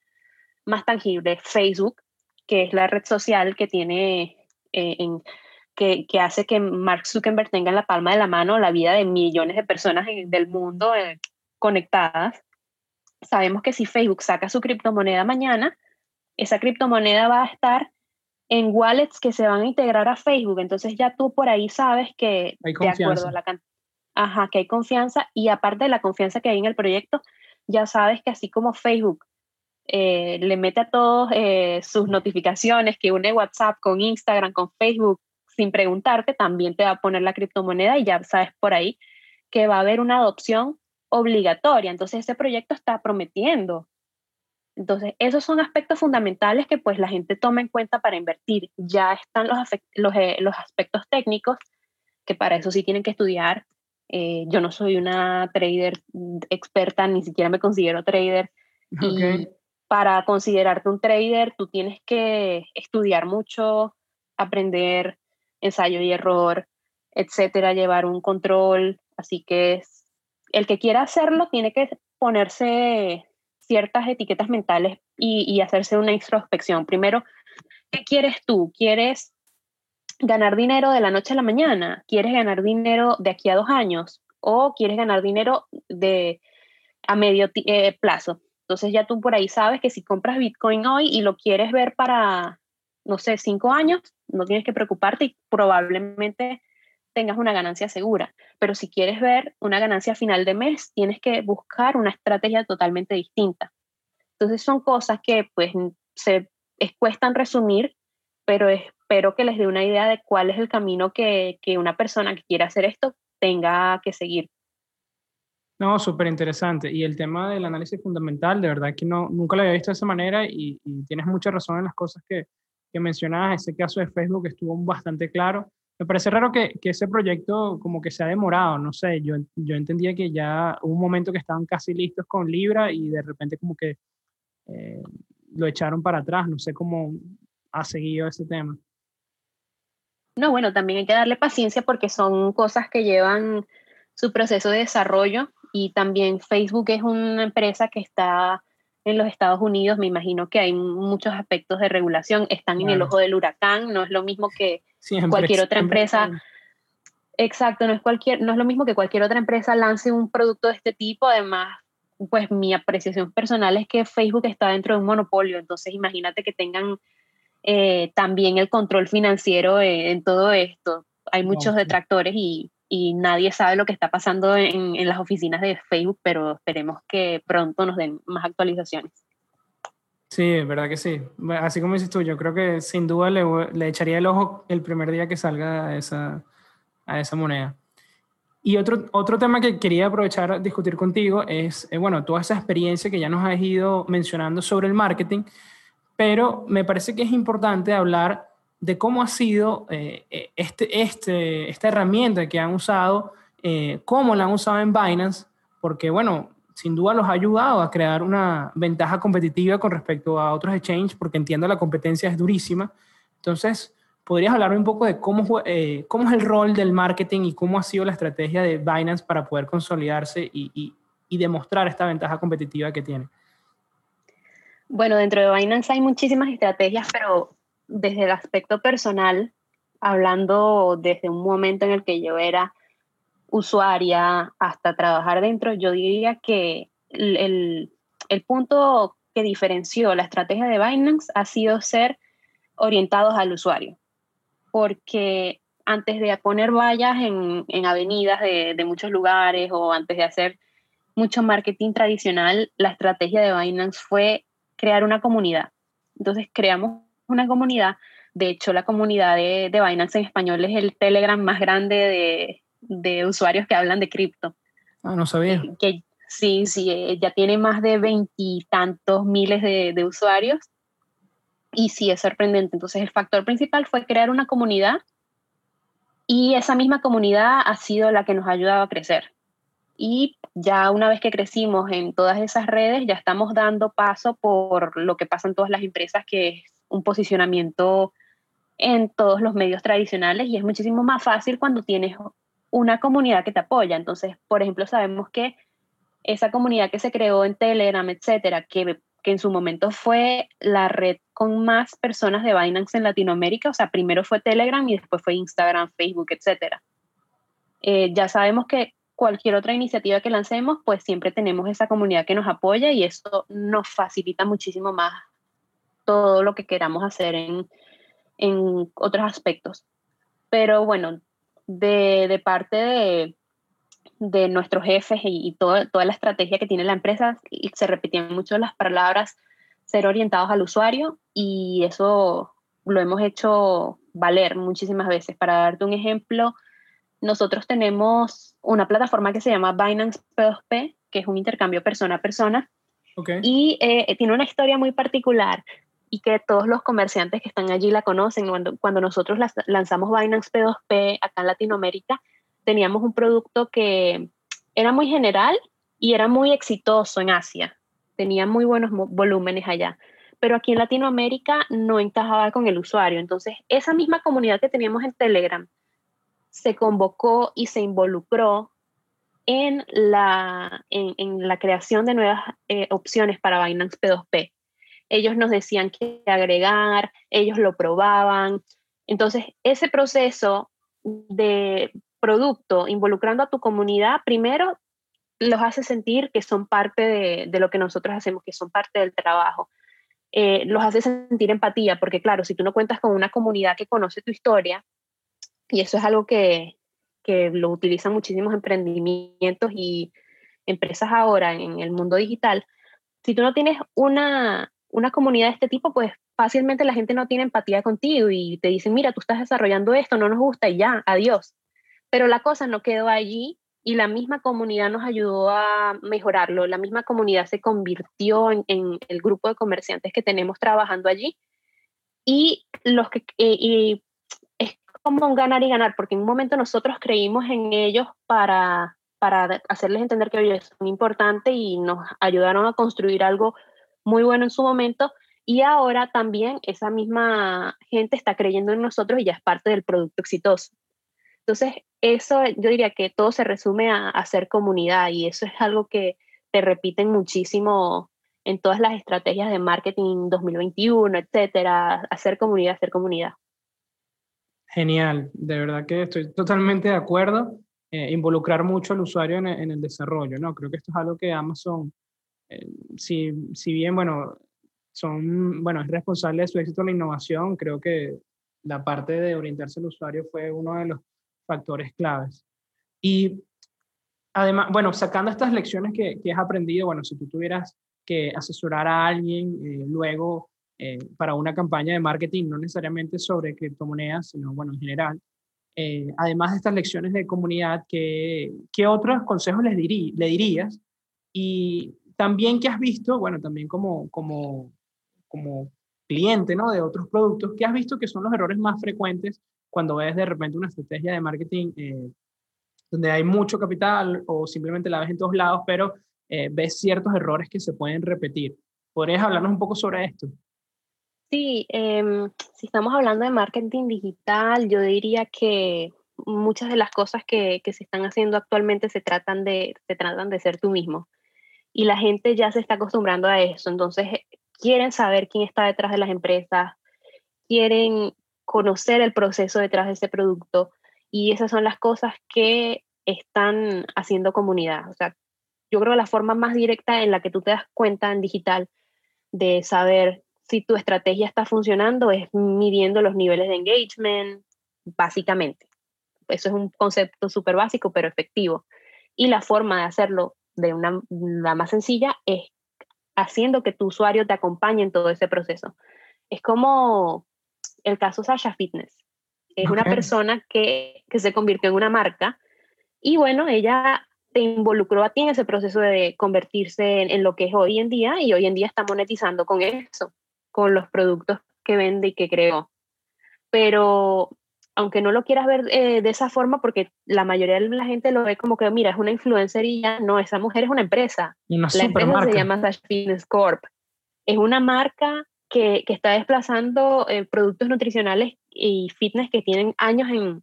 más tangible, Facebook, que es la red social que tiene eh, en, que, que, hace que Mark Zuckerberg tenga en la palma de la mano la vida de millones de personas en, del mundo eh, conectadas. Sabemos que si Facebook saca su criptomoneda mañana, esa criptomoneda va a estar en wallets que se van a integrar a Facebook. Entonces ya tú por ahí sabes que de acuerdo a la cantidad. ajá, que hay confianza y aparte de la confianza que hay en el proyecto, ya sabes que así como Facebook eh, le mete a todos eh, sus notificaciones, que une WhatsApp con Instagram, con Facebook, sin preguntarte, también te va a poner la criptomoneda y ya sabes por ahí que va a haber una adopción obligatoria. Entonces ese proyecto está prometiendo. Entonces esos son aspectos fundamentales que pues la gente toma en cuenta para invertir. Ya están los, los, eh, los aspectos técnicos que para eso sí tienen que estudiar. yo no soy una trader experta, ni siquiera me considero trader. Y para considerarte un trader, tú tienes que estudiar mucho, aprender ensayo y error, etcétera, llevar un control. Así que el que quiera hacerlo tiene que ponerse ciertas etiquetas mentales y, hacerse una introspección. Primero, ¿qué quieres tú? ¿Quieres ganar dinero de la noche a la mañana? ¿Quieres ganar dinero de aquí a dos años? ¿O quieres ganar dinero de, a medio eh, plazo? Entonces ya tú por ahí sabes que si compras Bitcoin hoy y lo quieres ver para, no sé, cinco años, no tienes que preocuparte y probablemente tengas una ganancia segura. Pero si quieres ver una ganancia final de mes, tienes que buscar una estrategia totalmente distinta. Entonces son cosas que pues se cuestan resumir, pero espero que les dé una idea de cuál es el camino que, que una persona que quiera hacer esto tenga que seguir. No, súper interesante. Y el tema del análisis fundamental, de verdad que no, nunca lo había visto de esa manera y, tienes mucha razón en las cosas que, que mencionabas. Ese caso de Facebook estuvo bastante claro. Me parece raro que, que, ese proyecto como que se ha demorado, no sé, yo, yo entendía que ya hubo un momento que estaban casi listos con Libra y de repente como que eh, lo echaron para atrás, no sé cómo ha seguido ese tema. No, bueno, también hay que darle paciencia porque son cosas que llevan su proceso de desarrollo y también Facebook es una empresa que está en los Estados Unidos, me imagino que hay muchos aspectos de regulación, están en el ojo del huracán, no es lo mismo que cualquier otra empresa. Exacto, no es, cualquier, no es lo mismo que cualquier otra empresa lance un producto de este tipo, además, pues mi apreciación personal es que Facebook está dentro de un monopolio, entonces imagínate que tengan eh, también el control financiero en todo esto. Hay muchos detractores y y nadie sabe lo que está pasando en, en, las oficinas de Facebook, pero esperemos que pronto nos den más actualizaciones. Sí, verdad que sí. Así como dices tú, yo creo que sin duda le, le echaría el ojo el primer día que salga a esa, a esa moneda. Y otro, otro tema que quería aprovechar a discutir contigo es, eh, bueno, toda esa experiencia que ya nos has ido mencionando sobre el marketing, pero me parece que es importante hablar de cómo ha sido eh, eh, este, este, esta herramienta que han usado, eh, cómo la han usado en Binance, porque bueno, sin duda los ha ayudado a crear una ventaja competitiva con respecto a otros exchanges, porque entiendo la competencia es durísima. Entonces, ¿podrías hablarme un poco de cómo, cómo es el rol del marketing y cómo ha sido la estrategia de Binance para poder consolidarse y demostrar esta ventaja competitiva que tiene? Bueno, dentro de Binance hay muchísimas estrategias, pero desde el aspecto personal, hablando desde un momento en el que yo era usuaria hasta trabajar dentro, yo diría que el, el, punto que diferenció la estrategia de Binance ha sido ser orientados al usuario, porque antes de poner vallas en, en avenidas de, de, muchos lugares o antes de hacer mucho marketing tradicional, la estrategia de Binance fue crear una comunidad. Entonces creamos una comunidad. De hecho, la comunidad de, de Binance en español es el Telegram más grande de, de usuarios que hablan de cripto. Ah, no sabía. Eh, que, sí, sí, eh, ya tiene más de veintitantos miles de, de usuarios. Y sí, es sorprendente. Entonces, el factor principal fue crear una comunidad y esa misma comunidad ha sido la que nos ha ayudado a crecer. Y ya una vez que crecimos en todas esas redes, ya estamos dando paso por lo que pasa en todas las empresas, que es un posicionamiento en todos los medios tradicionales y es muchísimo más fácil cuando tienes una comunidad que te apoya. Entonces, por ejemplo, sabemos que esa comunidad que se creó en Telegram, etcétera, que, que en su momento fue la red con más personas de Binance en Latinoamérica, o sea, primero fue Telegram y después fue Instagram, Facebook, etcétera. Eh, ya sabemos que cualquier otra iniciativa que lancemos, pues siempre tenemos esa comunidad que nos apoya y eso nos facilita muchísimo más todo lo que queramos hacer en, en otros aspectos. Pero bueno, de, de, parte de de nuestros jefes y, toda la estrategia que tiene la empresa, se repetían mucho las palabras ser orientados al usuario y eso lo hemos hecho valer muchísimas veces. Para darte un ejemplo, nosotros tenemos una plataforma que se llama Binance P2P, que es un intercambio persona a persona, y eh, tiene una historia muy particular y que todos los comerciantes que están allí la conocen. Cuando, cuando nosotros lanzamos Binance P2P acá en Latinoamérica, teníamos un producto que era muy general y era muy exitoso en Asia. Tenía muy buenos volúmenes allá. Pero aquí en Latinoamérica no encajaba con el usuario. Entonces, esa misma comunidad que teníamos en Telegram se convocó y se involucró en la, en, la creación de nuevas eh, opciones para Binance P2P. Ellos nos decían qué agregar, ellos lo probaban. Entonces, ese proceso de producto involucrando a tu comunidad, primero los hace sentir que son parte de, lo que nosotros hacemos, que son parte del trabajo. Eh, los hace sentir empatía, porque claro, si tú no cuentas con una comunidad que conoce tu historia, y eso es algo que, que lo utilizan muchísimos emprendimientos y empresas ahora en el mundo digital, si tú no tienes una, una comunidad de este tipo, pues fácilmente la gente no tiene empatía contigo y te dicen, mira, tú estás desarrollando esto, no nos gusta y ya, adiós. Pero la cosa no quedó allí y la misma comunidad nos ayudó a mejorarlo. La misma comunidad se convirtió en, el grupo de comerciantes que tenemos trabajando allí y los que eh, es como ganar y ganar, porque en un momento nosotros creímos en ellos para, para hacerles entender que ellos son importantes y nos ayudaron a construir algo muy bueno en su momento. Y ahora también esa misma gente está creyendo en nosotros y ya es parte del producto exitoso. Entonces, eso yo diría que todo se resume a hacer comunidad y eso es algo que te repiten muchísimo en todas las estrategias de marketing 2021, etcétera, hacer comunidad, hacer comunidad. Genial, de verdad que estoy totalmente de acuerdo. Eh, involucrar mucho al usuario en, en, el desarrollo, ¿no? Creo que esto es algo que Amazon, eh, si, si bien, bueno, son, bueno, es responsable de su éxito la innovación, creo que la parte de orientarse al usuario fue uno de los factores claves. Y además, bueno, sacando estas lecciones que, que has aprendido, bueno, si tú tuvieras que asesorar a alguien eh, luego eh, para una campaña de marketing, no necesariamente sobre criptomonedas, sino, bueno, en general, eh, además de estas lecciones de comunidad, ¿qué, qué otros consejos les dirí, le dirías? Y también que has visto, bueno, también como, como, como cliente ¿no? de otros productos, ¿qué has visto que son los errores más frecuentes cuando ves de repente una estrategia de marketing eh, donde hay mucho capital o simplemente la ves en todos lados, pero eh, ves ciertos errores que se pueden repetir. ¿Podrías hablarnos un poco sobre esto? Sí, em, si estamos hablando de marketing digital, yo diría que muchas de las cosas que, que, se están haciendo actualmente se tratan, de, se tratan de ser tú mismo. Y la gente ya se está acostumbrando a eso. Entonces, quieren saber quién está detrás de las empresas, quieren conocer el proceso detrás de ese producto y esas son las cosas que están haciendo comunidad. O sea, yo creo que la forma más directa en la que tú te das cuenta en digital de saber si tu estrategia está funcionando es midiendo los niveles de engagement, básicamente. Eso es un concepto súper básico, pero efectivo. Y la forma de hacerlo de una la más sencilla es haciendo que tu usuario te acompañe en todo ese proceso. Es como el caso Sasha Fitness. Es una persona que, que, se convirtió en una marca y bueno, ella te involucró a ti en ese proceso de convertirse en, lo que es hoy en día y hoy en día está monetizando con eso, con los productos que vende y que creó. Pero aunque no lo quieras ver eh, de esa forma, porque la mayoría de la gente lo ve como que, mira, es una influencer y ya, no, esa mujer es una empresa. Una la empresa se llama Sasha Fitness Corp. Es una marca que, que está desplazando eh, productos nutricionales y fitness que tienen años en,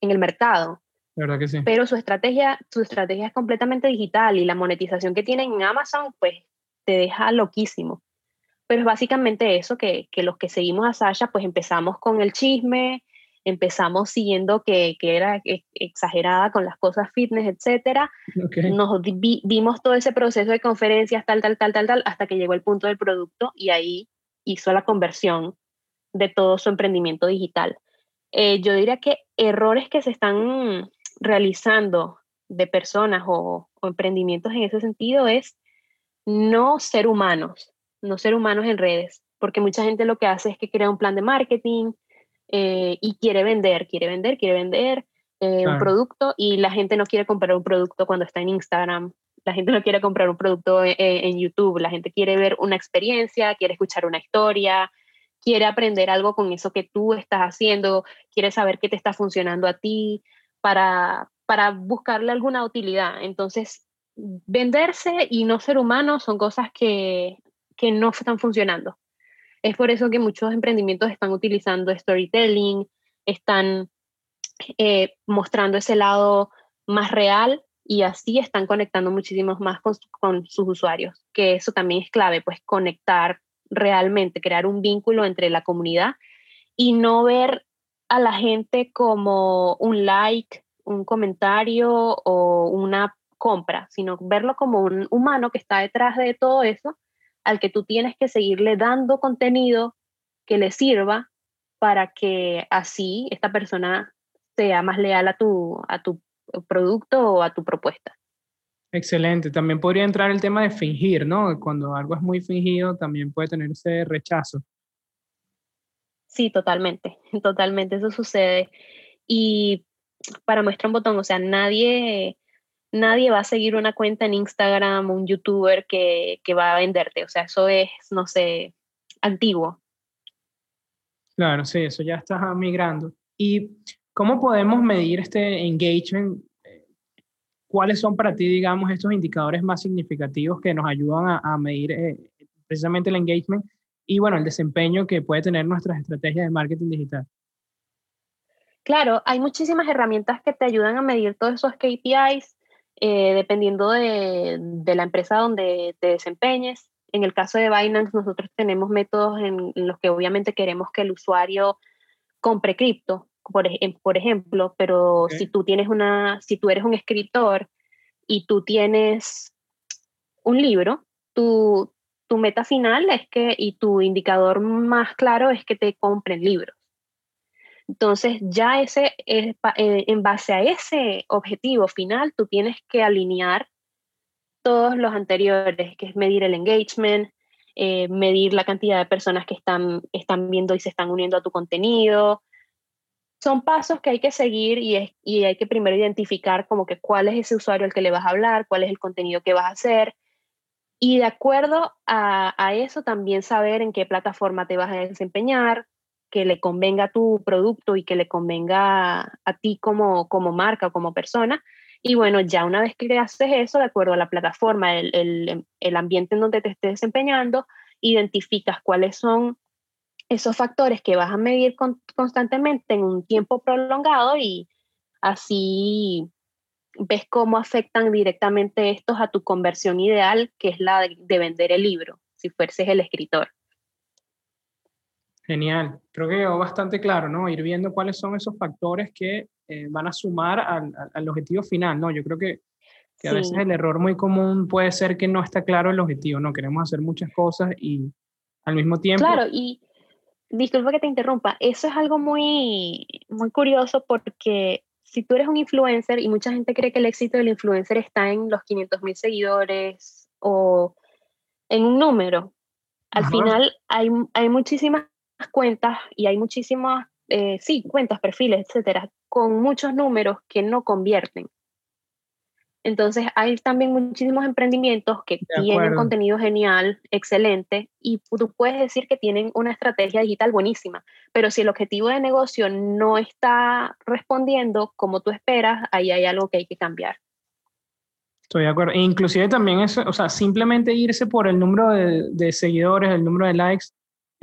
en el mercado. ¿Verdad que sí? Pero su estrategia, su estrategia es completamente digital y la monetización que tienen en Amazon, pues te deja loquísimo. Pero es básicamente eso, que, que los que seguimos a Sasha, pues empezamos con el chisme, empezamos siguiendo que, que era e, exagerada con las cosas fitness, etcétera. Nos vimos todo ese proceso de conferencias, tal, tal, tal, tal, tal, hasta que llegó el punto del producto y ahí hizo la conversión de todo su emprendimiento digital. Eh, yo diría que errores que se están realizando de personas o, emprendimientos en ese sentido es no ser humanos, no ser humanos en redes, porque mucha gente lo que hace es que crea un plan de marketing eh, y quiere vender, quiere vender, quiere vender eh, un producto y la gente no quiere comprar un producto cuando está en Instagram, la gente no quiere comprar un producto en, en YouTube, la gente quiere ver una experiencia, quiere escuchar una historia, quiere aprender algo con eso que tú estás haciendo, quiere saber qué te está funcionando a ti para, para buscarle alguna utilidad. Entonces, venderse y no ser humano son cosas que, que no están funcionando. Es por eso que muchos emprendimientos están utilizando storytelling, están eh, mostrando ese lado más real y así están conectando muchísimos más con, con, sus usuarios, que eso también es clave, pues conectar realmente, crear un vínculo entre la comunidad y no ver a la gente como un like un comentario o una compra, sino verlo como un humano que está detrás de todo eso, al que tú tienes que seguirle dando contenido que le sirva para que así esta persona sea más leal a tu, a tu producto o a tu propuesta. Excelente. También podría entrar el tema de fingir, ¿no? Cuando algo es muy fingido, también puede tener ese rechazo. Sí, totalmente, totalmente, eso sucede. Y para muestra un botón, o sea, nadie, nadie va a seguir una cuenta en Instagram, un youtuber que, que va a venderte, o sea, eso es, no sé, antiguo. Claro, sí, eso ya está migrando. ¿Y cómo podemos medir este engagement? ¿Cuáles son para ti, digamos, estos indicadores más significativos que nos ayudan a, medir eh, precisamente el engagement y, bueno, el desempeño que puede tener nuestras estrategias de marketing digital? Claro, hay muchísimas herramientas que te ayudan a medir todos esos KPIs eh, dependiendo de, la empresa donde te desempeñes. En el caso de Binance, nosotros tenemos métodos en, los que obviamente queremos que el usuario compre cripto, por, por ejemplo, pero si tú tienes una, si tú eres un escritor y tú tienes un libro, tu, tu meta final es que, y tu indicador más claro es que te compren libros. Entonces, ya ese, eh, en base a ese objetivo final, tú tienes que alinear todos los anteriores, que es medir el engagement, eh, medir la cantidad de personas que están, están viendo y se están uniendo a tu contenido. Son pasos que hay que seguir y, y hay que primero identificar como que cuál es ese usuario al que le vas a hablar, cuál es el contenido que vas a hacer. Y de acuerdo a eso también saber en qué plataforma te vas a desempeñar, que le convenga a tu producto y que le convenga a ti como, como marca o como persona. Y bueno, ya una vez que haces eso, de acuerdo a la plataforma, el, el, el ambiente en donde te estés desempeñando, identificas cuáles son esos factores que vas a medir constantemente en un tiempo prolongado y así ves cómo afectan directamente estos a tu conversión ideal, que es la de, de vender el libro, si fueses el escritor. Genial, creo que quedó bastante claro, ¿no? Ir viendo cuáles son esos factores que eh, van a sumar al, al, objetivo final, ¿no? Yo creo que, que a veces el error muy común puede ser que no está claro el objetivo, ¿no? Queremos hacer muchas cosas y al mismo tiempo... Claro, y disculpa que te interrumpa, eso es algo muy, muy curioso porque si tú eres un influencer y mucha gente cree que el éxito del influencer está en los 500 mil seguidores o en un número, al final hay, hay muchísimas cuentas y hay muchísimas, eh, sí, cuentas, perfiles, etcétera, con muchos números que no convierten. Entonces hay también muchísimos emprendimientos que tienen contenido genial, excelente, y tú puedes decir que tienen una estrategia digital buenísima, pero si el objetivo de negocio no está respondiendo como tú esperas, ahí hay algo que hay que cambiar. Estoy de acuerdo. E inclusive también eso, o sea, simplemente irse por el número de, de seguidores, el número de likes,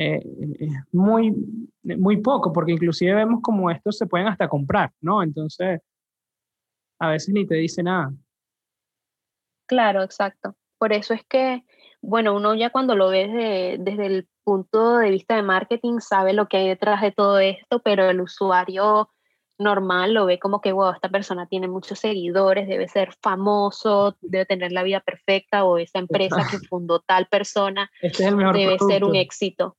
eh, muy, muy poco, porque inclusive vemos como estos se pueden hasta comprar, ¿no? Entonces, a veces ni te dice nada. Claro, exacto. Por eso es que, bueno, uno ya cuando lo ve desde el punto de vista de marketing sabe lo que hay detrás de todo esto, pero el usuario normal lo ve como que, wow, esta persona tiene muchos seguidores, debe ser famoso, debe tener la vida perfecta o esa empresa que fundó tal persona este es el mejor debe ser un éxito.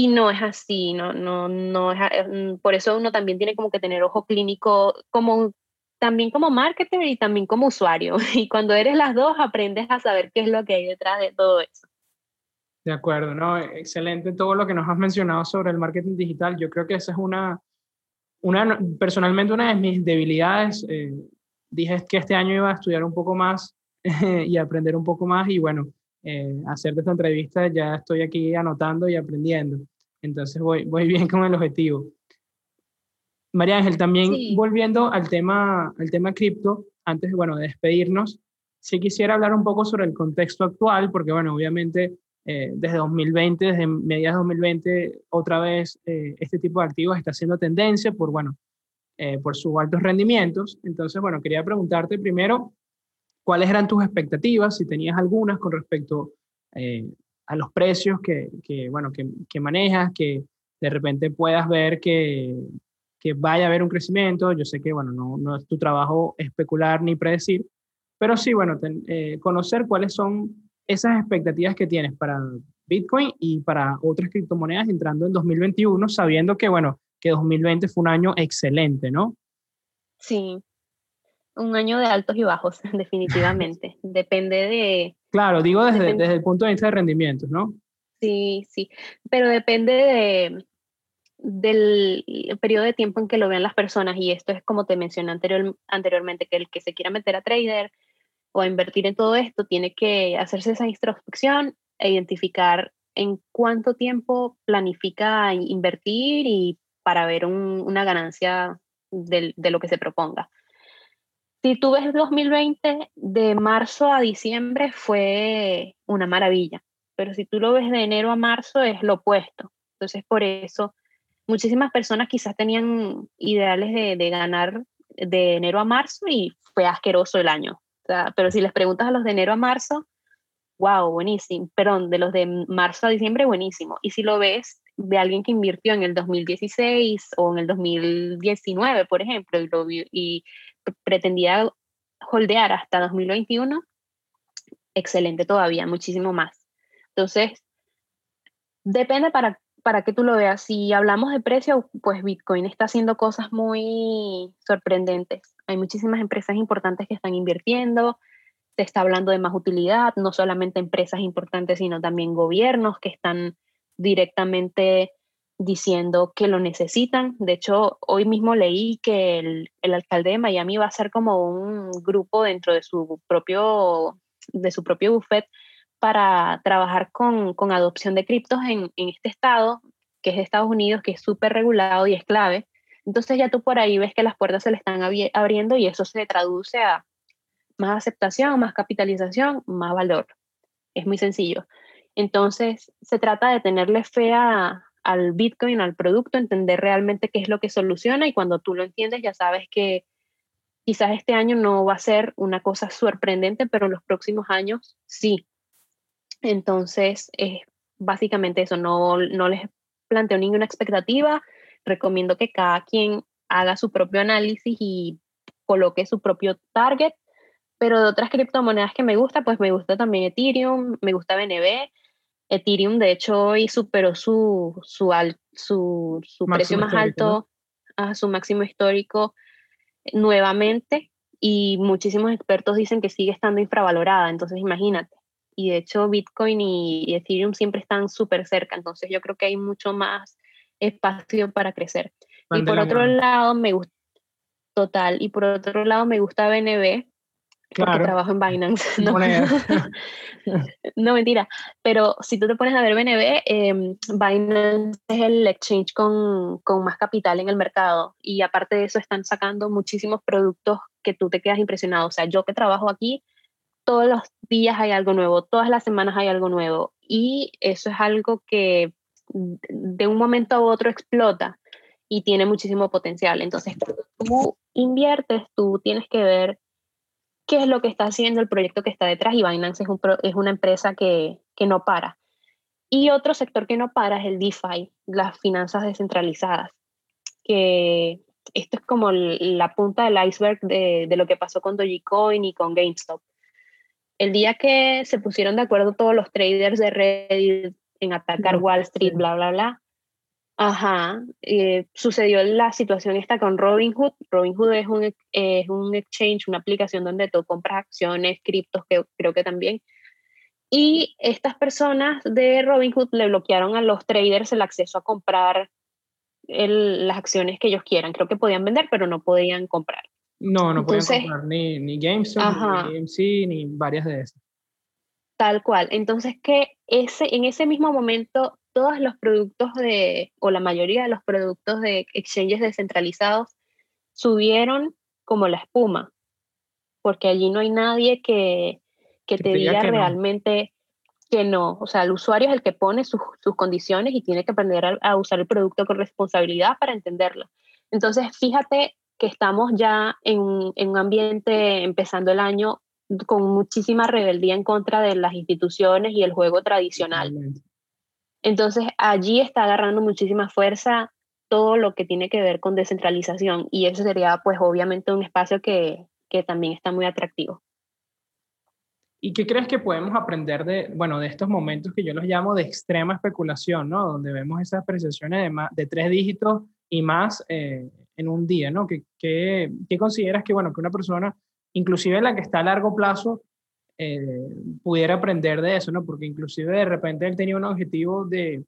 Y no es así, no, no, no es, mm, por eso uno también tiene como que tener ojo clínico, como también como marketer y también como usuario. Y cuando eres las dos, aprendes a saber qué es lo que hay detrás de todo eso. De acuerdo, ¿no? Excelente todo lo que nos has mencionado sobre el marketing digital. Yo creo que esa es una, una personalmente una de mis debilidades. Eh, dije que este año iba a estudiar un poco más y aprender un poco más y bueno, eh, hacerte esta entrevista ya estoy aquí anotando y aprendiendo. Entonces voy, voy bien con el objetivo. María Ángel, también volviendo al tema, al tema cripto, antes bueno, de despedirnos, sí quisiera hablar un poco sobre el contexto actual, porque bueno, obviamente eh, desde 2020, desde mediados de 2020, otra vez eh, este tipo de activos está haciendo tendencia por, bueno, eh, por sus altos rendimientos. Entonces, bueno, quería preguntarte primero, ¿cuáles eran tus expectativas, si tenías algunas con respecto a los precios que, que bueno, que, que manejas, que de repente puedas ver que, que vaya a haber un crecimiento. Yo sé que, bueno, no, no es tu trabajo especular ni predecir, pero sí, bueno, eh, conocer cuáles son esas expectativas que tienes para Bitcoin y para otras criptomonedas entrando en 2021, sabiendo que, bueno, que 2020 fue un año excelente, ¿no? Sí, un año de altos y bajos, definitivamente. Depende de... Claro, digo desde, desde el punto de vista de rendimientos, ¿no? Sí, sí, pero depende de, del periodo de tiempo en que lo vean las personas y esto es como te mencioné anterior, anteriormente, que el que se quiera meter a trader o a invertir en todo esto tiene que hacerse esa introspección e identificar en cuánto tiempo planifica invertir y para ver una ganancia de lo que se proponga. Si tú ves 2020, de marzo a diciembre fue una maravilla, pero si tú lo ves de enero a marzo es lo opuesto. Entonces, por eso muchísimas personas quizás tenían ideales de, ganar de enero a marzo y fue asqueroso el año. pero si les preguntas a los de enero a marzo, wow, buenísimo. Perdón, de los de marzo a diciembre, buenísimo. Y si lo ves de alguien que invirtió en el 2016 o en el 2019, por ejemplo, y, y pretendía holdear hasta 2021, excelente todavía, muchísimo más. Entonces, depende para para que tú lo veas, si hablamos de precio, pues Bitcoin está haciendo cosas muy sorprendentes. Hay muchísimas empresas importantes que están invirtiendo, se está hablando de más utilidad, no solamente empresas importantes, sino también gobiernos que están directamente diciendo que lo necesitan. De hecho, hoy mismo leí que el, el alcalde de Miami va a ser como un grupo dentro de su propio, de su propio buffet para trabajar con, con adopción de criptos en, en, este estado, que es Estados Unidos, que es súper regulado y es clave. Entonces ya tú por ahí ves que las puertas se le están abriendo y eso se traduce a más aceptación, más capitalización, más valor. Es muy sencillo. Entonces se trata de tenerle fe a, al Bitcoin, al producto, entender realmente qué es lo que soluciona y cuando tú lo entiendes ya sabes que quizás este año no va a ser una cosa sorprendente, pero en los próximos años sí. Entonces, es básicamente eso, no, no les planteo ninguna expectativa, recomiendo que cada quien haga su propio análisis y coloque su propio target, pero de otras criptomonedas que me gusta, pues me gusta también Ethereum, me gusta BNB, Ethereum de hecho hoy superó su, su, su, su precio más alto a su máximo histórico nuevamente y muchísimos expertos dicen que sigue estando infravalorada, entonces imagínate. Y de hecho Bitcoin y, Ethereum siempre están súper cerca, entonces yo creo que hay mucho más espacio para crecer. y por otro lado, me gusta, total, y por otro lado me gusta BNB, porque trabajo en Binance. No, mentira. Pero si tú te pones a ver BNB, em, Binance es el exchange con, con, más capital en el mercado. Y aparte de eso, están sacando muchísimos productos que tú te quedas impresionado. O sea, yo que trabajo aquí, todos los días hay algo nuevo, todas las semanas hay algo nuevo y eso es algo que de un momento a otro explota y tiene muchísimo potencial. Entonces, cuando tú inviertes, tú tienes que ver qué es lo que está haciendo el proyecto que está detrás y Binance es, un es una empresa que, que no para. Y otro sector que no para es el DeFi, las finanzas descentralizadas, que esto es como la punta del iceberg de, de, lo que pasó con Dogecoin y con GameStop el día que se pusieron de acuerdo todos los traders de Reddit en atacar Wall Street, bla, bla, bla, Ajá, eh, sucedió la situación esta con Robinhood. Robinhood es un, es un exchange, una aplicación donde tú compras acciones, criptos, que creo que también. Y estas personas de Robinhood le bloquearon a los traders el acceso a comprar las acciones que ellos quieran. Creo que podían vender, pero no podían comprar. No, no podían comprar ni, ni GameStop, ni AMC, ni varias de esas. Tal cual. Entonces, que ese, en ese mismo momento, todos los productos de, o la mayoría de los productos de exchanges descentralizados subieron como la espuma, porque allí no hay nadie que, que, te diga realmente que no. O sea, el usuario es el que pone sus, sus condiciones y tiene que aprender a, usar el producto con responsabilidad para entenderlo. Entonces, fíjate que estamos ya en, en un ambiente empezando el año con muchísima rebeldía en contra de las instituciones y el juego tradicional. Entonces allí está agarrando muchísima fuerza todo lo que tiene que ver con descentralización y eso sería pues obviamente un espacio que, que también está muy atractivo. ¿Y qué crees que podemos aprender de, bueno, de estos momentos que yo los llamo de extrema especulación, ¿no? Donde vemos esas apreciaciones de, más, de tres dígitos y más eh, en un día, ¿no? ¿Qué, qué, qué consideras que, bueno, que una persona, inclusive la que está a largo plazo, eh, pudiera aprender de eso, ¿no? Porque inclusive de repente él tenía un objetivo de,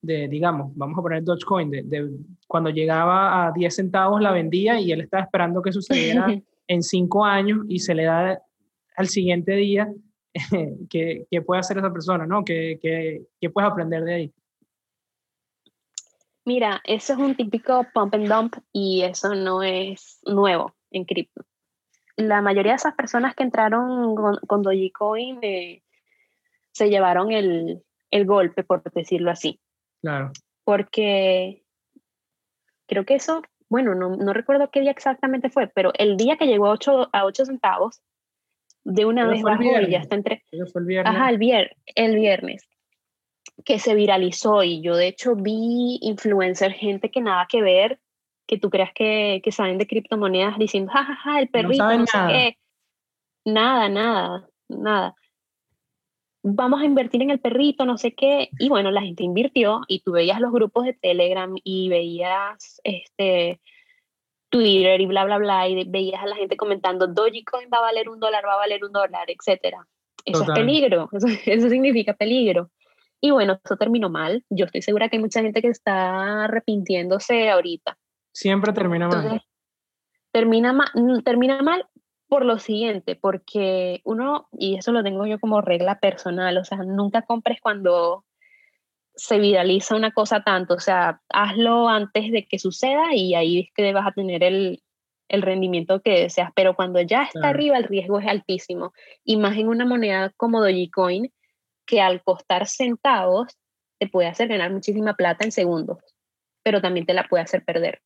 de digamos, vamos a poner Dogecoin, de, de, cuando llegaba a 10 centavos la vendía y él estaba esperando que sucediera en 5 años y se le da al siguiente día, ¿qué, ¿qué, puede hacer esa persona, ¿no? ¿Qué, qué, qué puedes aprender de ahí? Mira, eso es un típico pump and dump y eso no es nuevo en cripto la mayoría de esas personas que entraron con, Dogecoin eh, se llevaron el, golpe, por decirlo así. Claro. Porque creo que eso, bueno, no, recuerdo qué día exactamente fue, pero el día que llegó a 8, a centavos, de una vez bajó y ya está entre... Fue el viernes. Ajá, el, el viernes que se viralizó y yo de hecho vi influencer, gente que nada que ver, que tú creas que, que saben de criptomonedas diciendo, jajaja, ja, ja, el perrito, no, nada. qué. Nada, nada, nada. Vamos a invertir en el perrito, no sé qué. Y bueno, la gente invirtió y tú veías los grupos de Telegram y veías este Twitter y bla, bla, bla, y veías a la gente comentando, Dogecoin va a valer un dólar, va a valer un dólar, etc. Eso es peligro, eso, eso significa peligro. Y bueno, eso terminó mal. Yo estoy segura que hay mucha gente que está arrepintiéndose ahorita. Siempre termina mal. termina, mal mm, termina mal por lo siguiente, porque uno, y eso lo tengo yo como regla personal, o sea, nunca compres cuando se viraliza una cosa tanto, o sea, hazlo antes de que suceda y ahí es que vas a tener el, el rendimiento que deseas, pero cuando ya está arriba el riesgo es altísimo, y más en una moneda como Dogecoin, que al costar centavos te puede hacer ganar muchísima plata en segundos, pero también te la puede hacer perder.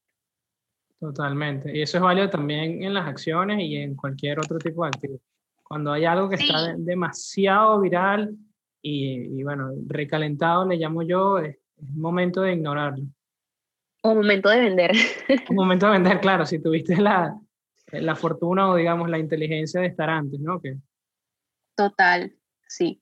Totalmente. Y eso es válido también en las acciones y en cualquier otro tipo de activo. Cuando hay algo que está demasiado viral y, bueno, recalentado, le llamo yo, es, momento de ignorarlo. O momento de vender. Un momento de vender, claro, si tuviste la, la fortuna o digamos la inteligencia de estar antes, ¿no? Que... Total, sí.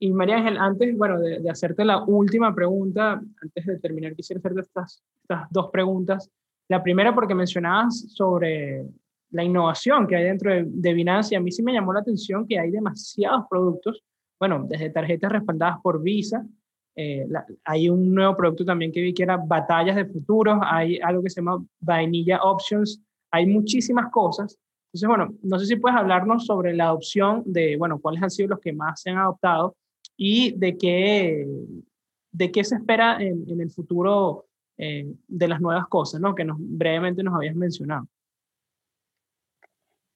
Y María Ángel, antes, bueno, de, de, hacerte la última pregunta, antes de terminar, quisiera hacerte estas, estas dos preguntas. La primera porque mencionabas sobre la innovación que hay dentro de, de Binance y a mí sí me llamó la atención que hay demasiados productos, bueno, desde tarjetas respaldadas por Visa, eh, hay un nuevo producto también que vi que era batallas de futuros, hay algo que se llama Vanilla Options, hay muchísimas cosas. Entonces, bueno, no sé si puedes hablarnos sobre la adopción de, bueno, cuáles han sido los que más se han adoptado y de qué, de qué se espera en el futuro eh, de las nuevas cosas, ¿no? Que nos, brevemente nos habías mencionado.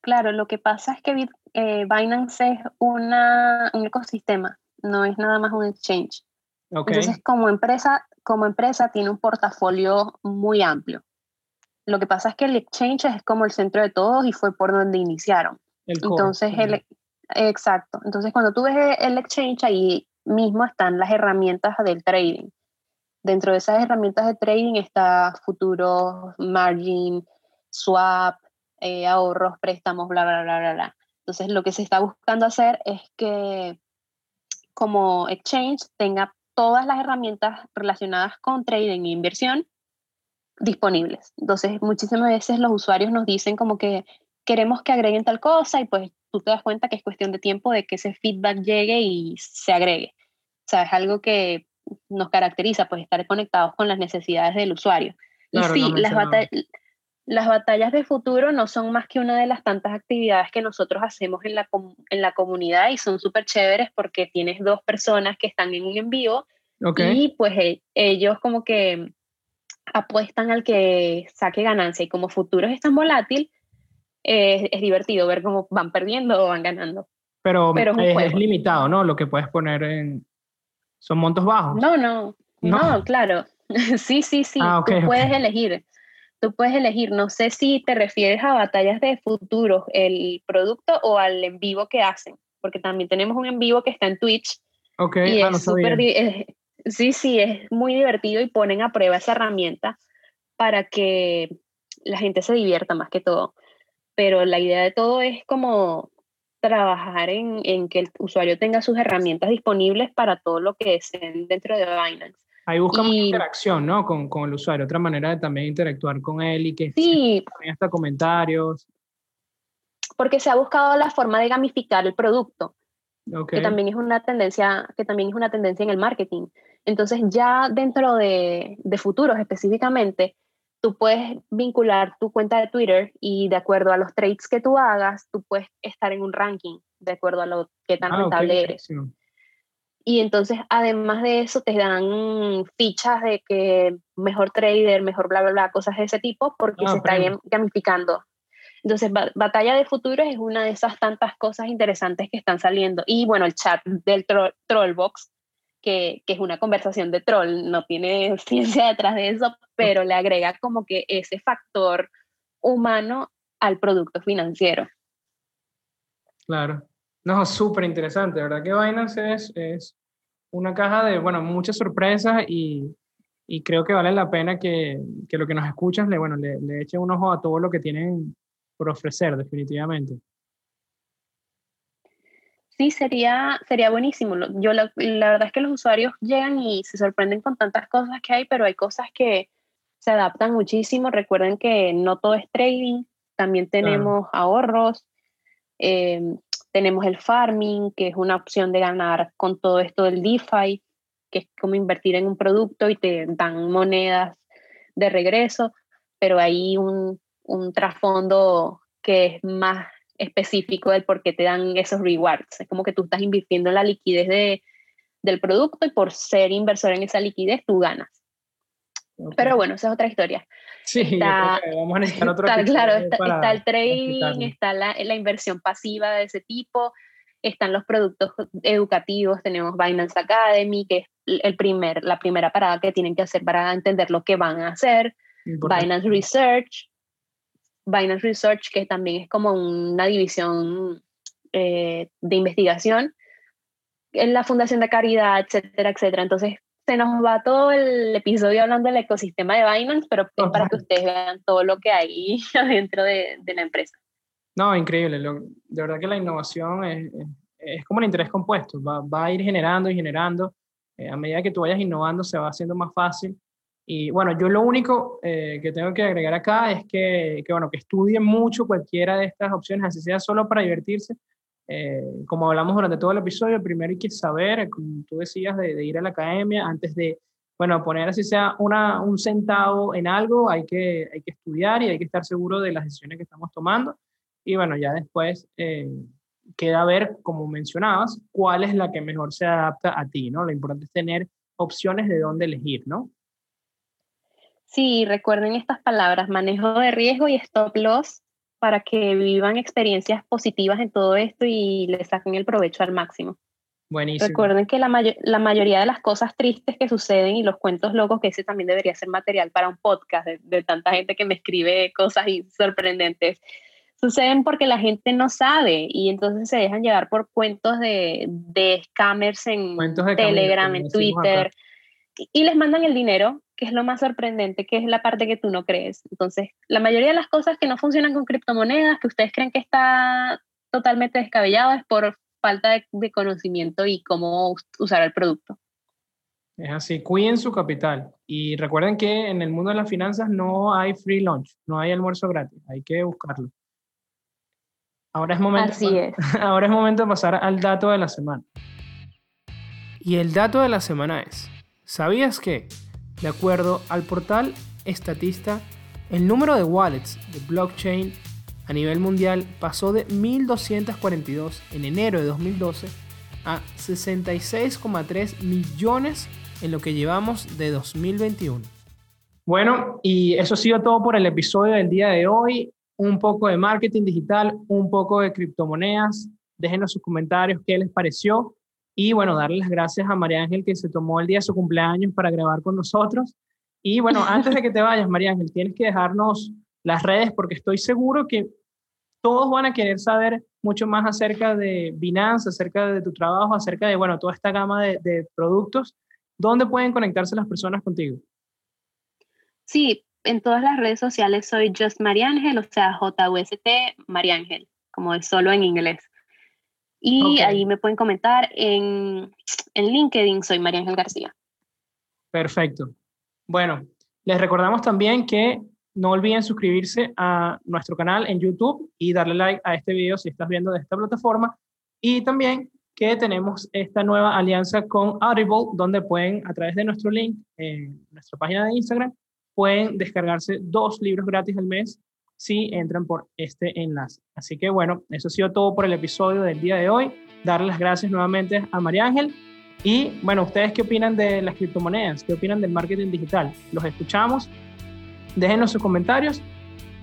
Claro, lo que pasa es que eh, Binance es una, un ecosistema, no es nada más un exchange. Entonces, como empresa, como empresa tiene un portafolio muy amplio. Lo que pasa es que el exchange es como el centro de todos y fue por donde iniciaron. Entonces, el, exacto. Entonces, cuando tú ves el exchange, ahí mismo están las herramientas del trading. Dentro de esas herramientas de trading está futuros, margin, swap, eh, ahorros, préstamos, bla, bla, bla, bla, bla. Entonces, lo que se está buscando hacer es que como exchange tenga todas las herramientas relacionadas con trading e inversión disponibles. Entonces, muchísimas veces los usuarios nos dicen como que queremos que agreguen tal cosa y pues tú te das cuenta que es cuestión de tiempo de que ese feedback llegue y se agregue. O sea, es algo que nos caracteriza, pues estar conectados con las necesidades del usuario. y sí, las, las batallas de futuro no son más que una de las tantas actividades que nosotros hacemos en la, en la comunidad y son súper chéveres porque tienes dos personas que están en un en vivo y pues e, ellos como que apuestan al que saque ganancia y como futuros es tan volátil, es divertido ver cómo van perdiendo o van ganando. Pero, es, limitado, ¿no? Lo que puedes poner en... ¿Son montos bajos? No, no, no, claro. sí, sí, sí, ah, tú puedes elegir. Tú puedes elegir, no sé si te refieres a batallas de futuro, el producto o al en vivo que hacen, porque también tenemos un en vivo que está en Twitch. Ok, y ah, es Sí, sí, es muy divertido y ponen a prueba esa herramienta para que la gente se divierta más que todo. Pero la idea de todo es como trabajar en, en que el usuario tenga sus herramientas disponibles para todo lo que deseen dentro de Binance. Ahí buscamos interacción, ¿no? Con, con, el usuario, otra manera de también interactuar con él y que sí. también hasta comentarios. Porque se ha buscado la forma de gamificar el producto, que también es una tendencia, que también es una tendencia en el marketing. Entonces ya dentro de, de futuros específicamente, tú puedes vincular tu cuenta de Twitter y de acuerdo a los trades que tú hagas, tú puedes estar en un ranking de acuerdo a lo que tan ah, rentable eres. Y entonces, además de eso, te dan fichas de que mejor trader, mejor bla, bla, bla, cosas de ese tipo, porque ah, se está gamificando. Entonces, Batalla de Futuros es una de esas tantas cosas interesantes que están saliendo. Y bueno, el chat del Trollbox, que, que, es una conversación de troll, no tiene ciencia detrás de eso, pero le agrega como que ese factor humano al producto financiero. Claro. No, súper interesante, ¿verdad? Que Binance es, es una caja de, bueno, muchas sorpresas y, y creo que vale la pena que, que, lo que nos escuchas le, bueno, le, le echen un ojo a todo lo que tienen por ofrecer, definitivamente. Sí, sería, sería buenísimo. Yo la, la, verdad es que los usuarios llegan y se sorprenden con tantas cosas que hay, pero hay cosas que se adaptan muchísimo. Recuerden que no todo es trading, también tenemos ahorros. Eh, tenemos el farming, que es una opción de ganar con todo esto del DeFi, que es como invertir en un producto y te dan monedas de regreso, pero hay un, un trasfondo que es más específico del por qué te dan esos rewards. Es como que tú estás invirtiendo en la liquidez de, del producto y por ser inversor en esa liquidez tú ganas. Pero bueno, esa es otra historia. Sí, vamos a necesitar otro está, Claro, está, el trading, está la, la, inversión pasiva de ese tipo, están los productos educativos, tenemos Binance Academy, que es el primer, la primera parada que tienen que hacer para entender lo que van a hacer, Binance Research, Binance Research, que también es como una división eh, de investigación, en la Fundación de Caridad, etcétera, etcétera. Entonces, se nos va todo el episodio hablando del ecosistema de Binance, pero es para que ustedes vean todo lo que hay adentro de, de la empresa. No, increíble. de verdad que la innovación es, es, como el interés compuesto. Va, va, a ir generando y generando. Eh, a medida que tú vayas innovando, se va haciendo más fácil. Y bueno, yo lo único eh, que tengo que agregar acá es que, que, bueno, que estudien mucho cualquiera de estas opciones, así sea solo para divertirse, eh, como hablamos durante todo el episodio, primero hay que saber, como tú decías, de, ir a la academia antes de, bueno, poner así sea una, un centavo en algo, hay que, hay que estudiar y hay que estar seguro de las decisiones que estamos tomando. Y bueno, ya después eh, queda ver, como mencionabas, cuál es la que mejor se adapta a ti, ¿no? Lo importante es tener opciones de dónde elegir, ¿no? Sí, recuerden estas palabras, manejo de riesgo y stop loss para que vivan experiencias positivas en todo esto y le saquen el provecho al máximo. Buenísimo. Recuerden que la, la mayoría de las cosas tristes que suceden y los cuentos locos, que ese también debería ser material para un podcast de, tanta gente que me escribe cosas sorprendentes, suceden porque la gente no sabe y entonces se dejan llevar por cuentos de, de scammers en Telegram, en Twitter, y les mandan el dinero que es lo más sorprendente, que es la parte que tú no crees. Entonces, la mayoría de las cosas que no funcionan con criptomonedas, que ustedes creen que está totalmente descabellado, es por falta de, conocimiento y cómo usar el producto. Es así, cuiden su capital. Y recuerden que en el mundo de las finanzas no hay free lunch, no hay almuerzo gratis, hay que buscarlo. Ahora es momento, Así es. ahora es momento de pasar al dato de la semana. Y el dato de la semana es, ¿sabías que, de acuerdo al portal Estatista, el número de wallets de blockchain a nivel mundial pasó de 1.242 en enero de 2012 a 66,3 millones en lo que llevamos de 2021. Bueno, y eso ha sido todo por el episodio del día de hoy. Un poco de marketing digital, un poco de criptomonedas. Déjenos sus comentarios qué les pareció. Y bueno, darle las gracias a María Ángel que se tomó el día de su cumpleaños para grabar con nosotros. Y bueno, antes de que te vayas, María Ángel, tienes que dejarnos las redes porque estoy seguro que todos van a querer saber mucho más acerca de Binance, acerca de tu trabajo, acerca de, bueno, toda esta gama de, de productos. ¿Dónde pueden conectarse las personas contigo? Sí, en todas las redes sociales soy Just Mariángel, o sea, J-U-S-T Mariángel, como es solo en inglés. Y ahí me pueden comentar en, en LinkedIn, soy Mariángel García. Perfecto. Bueno, les recordamos también que no olviden suscribirse a nuestro canal en YouTube y darle like a este video si estás viendo de esta plataforma. Y también que tenemos esta nueva alianza con Audible, donde pueden, a través de nuestro link en nuestra página de Instagram, pueden descargarse dos libros gratis al mes si entran por este enlace. Así que bueno, eso ha sido todo por el episodio del día de hoy. Darle las gracias nuevamente a María Ángel. Y bueno, ¿ustedes qué opinan de las criptomonedas? ¿Qué opinan del marketing digital? Los escuchamos. Déjenos sus comentarios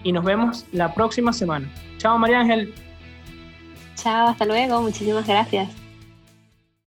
y nos vemos la próxima semana. Chao María Ángel. Chao, hasta luego. Muchísimas gracias.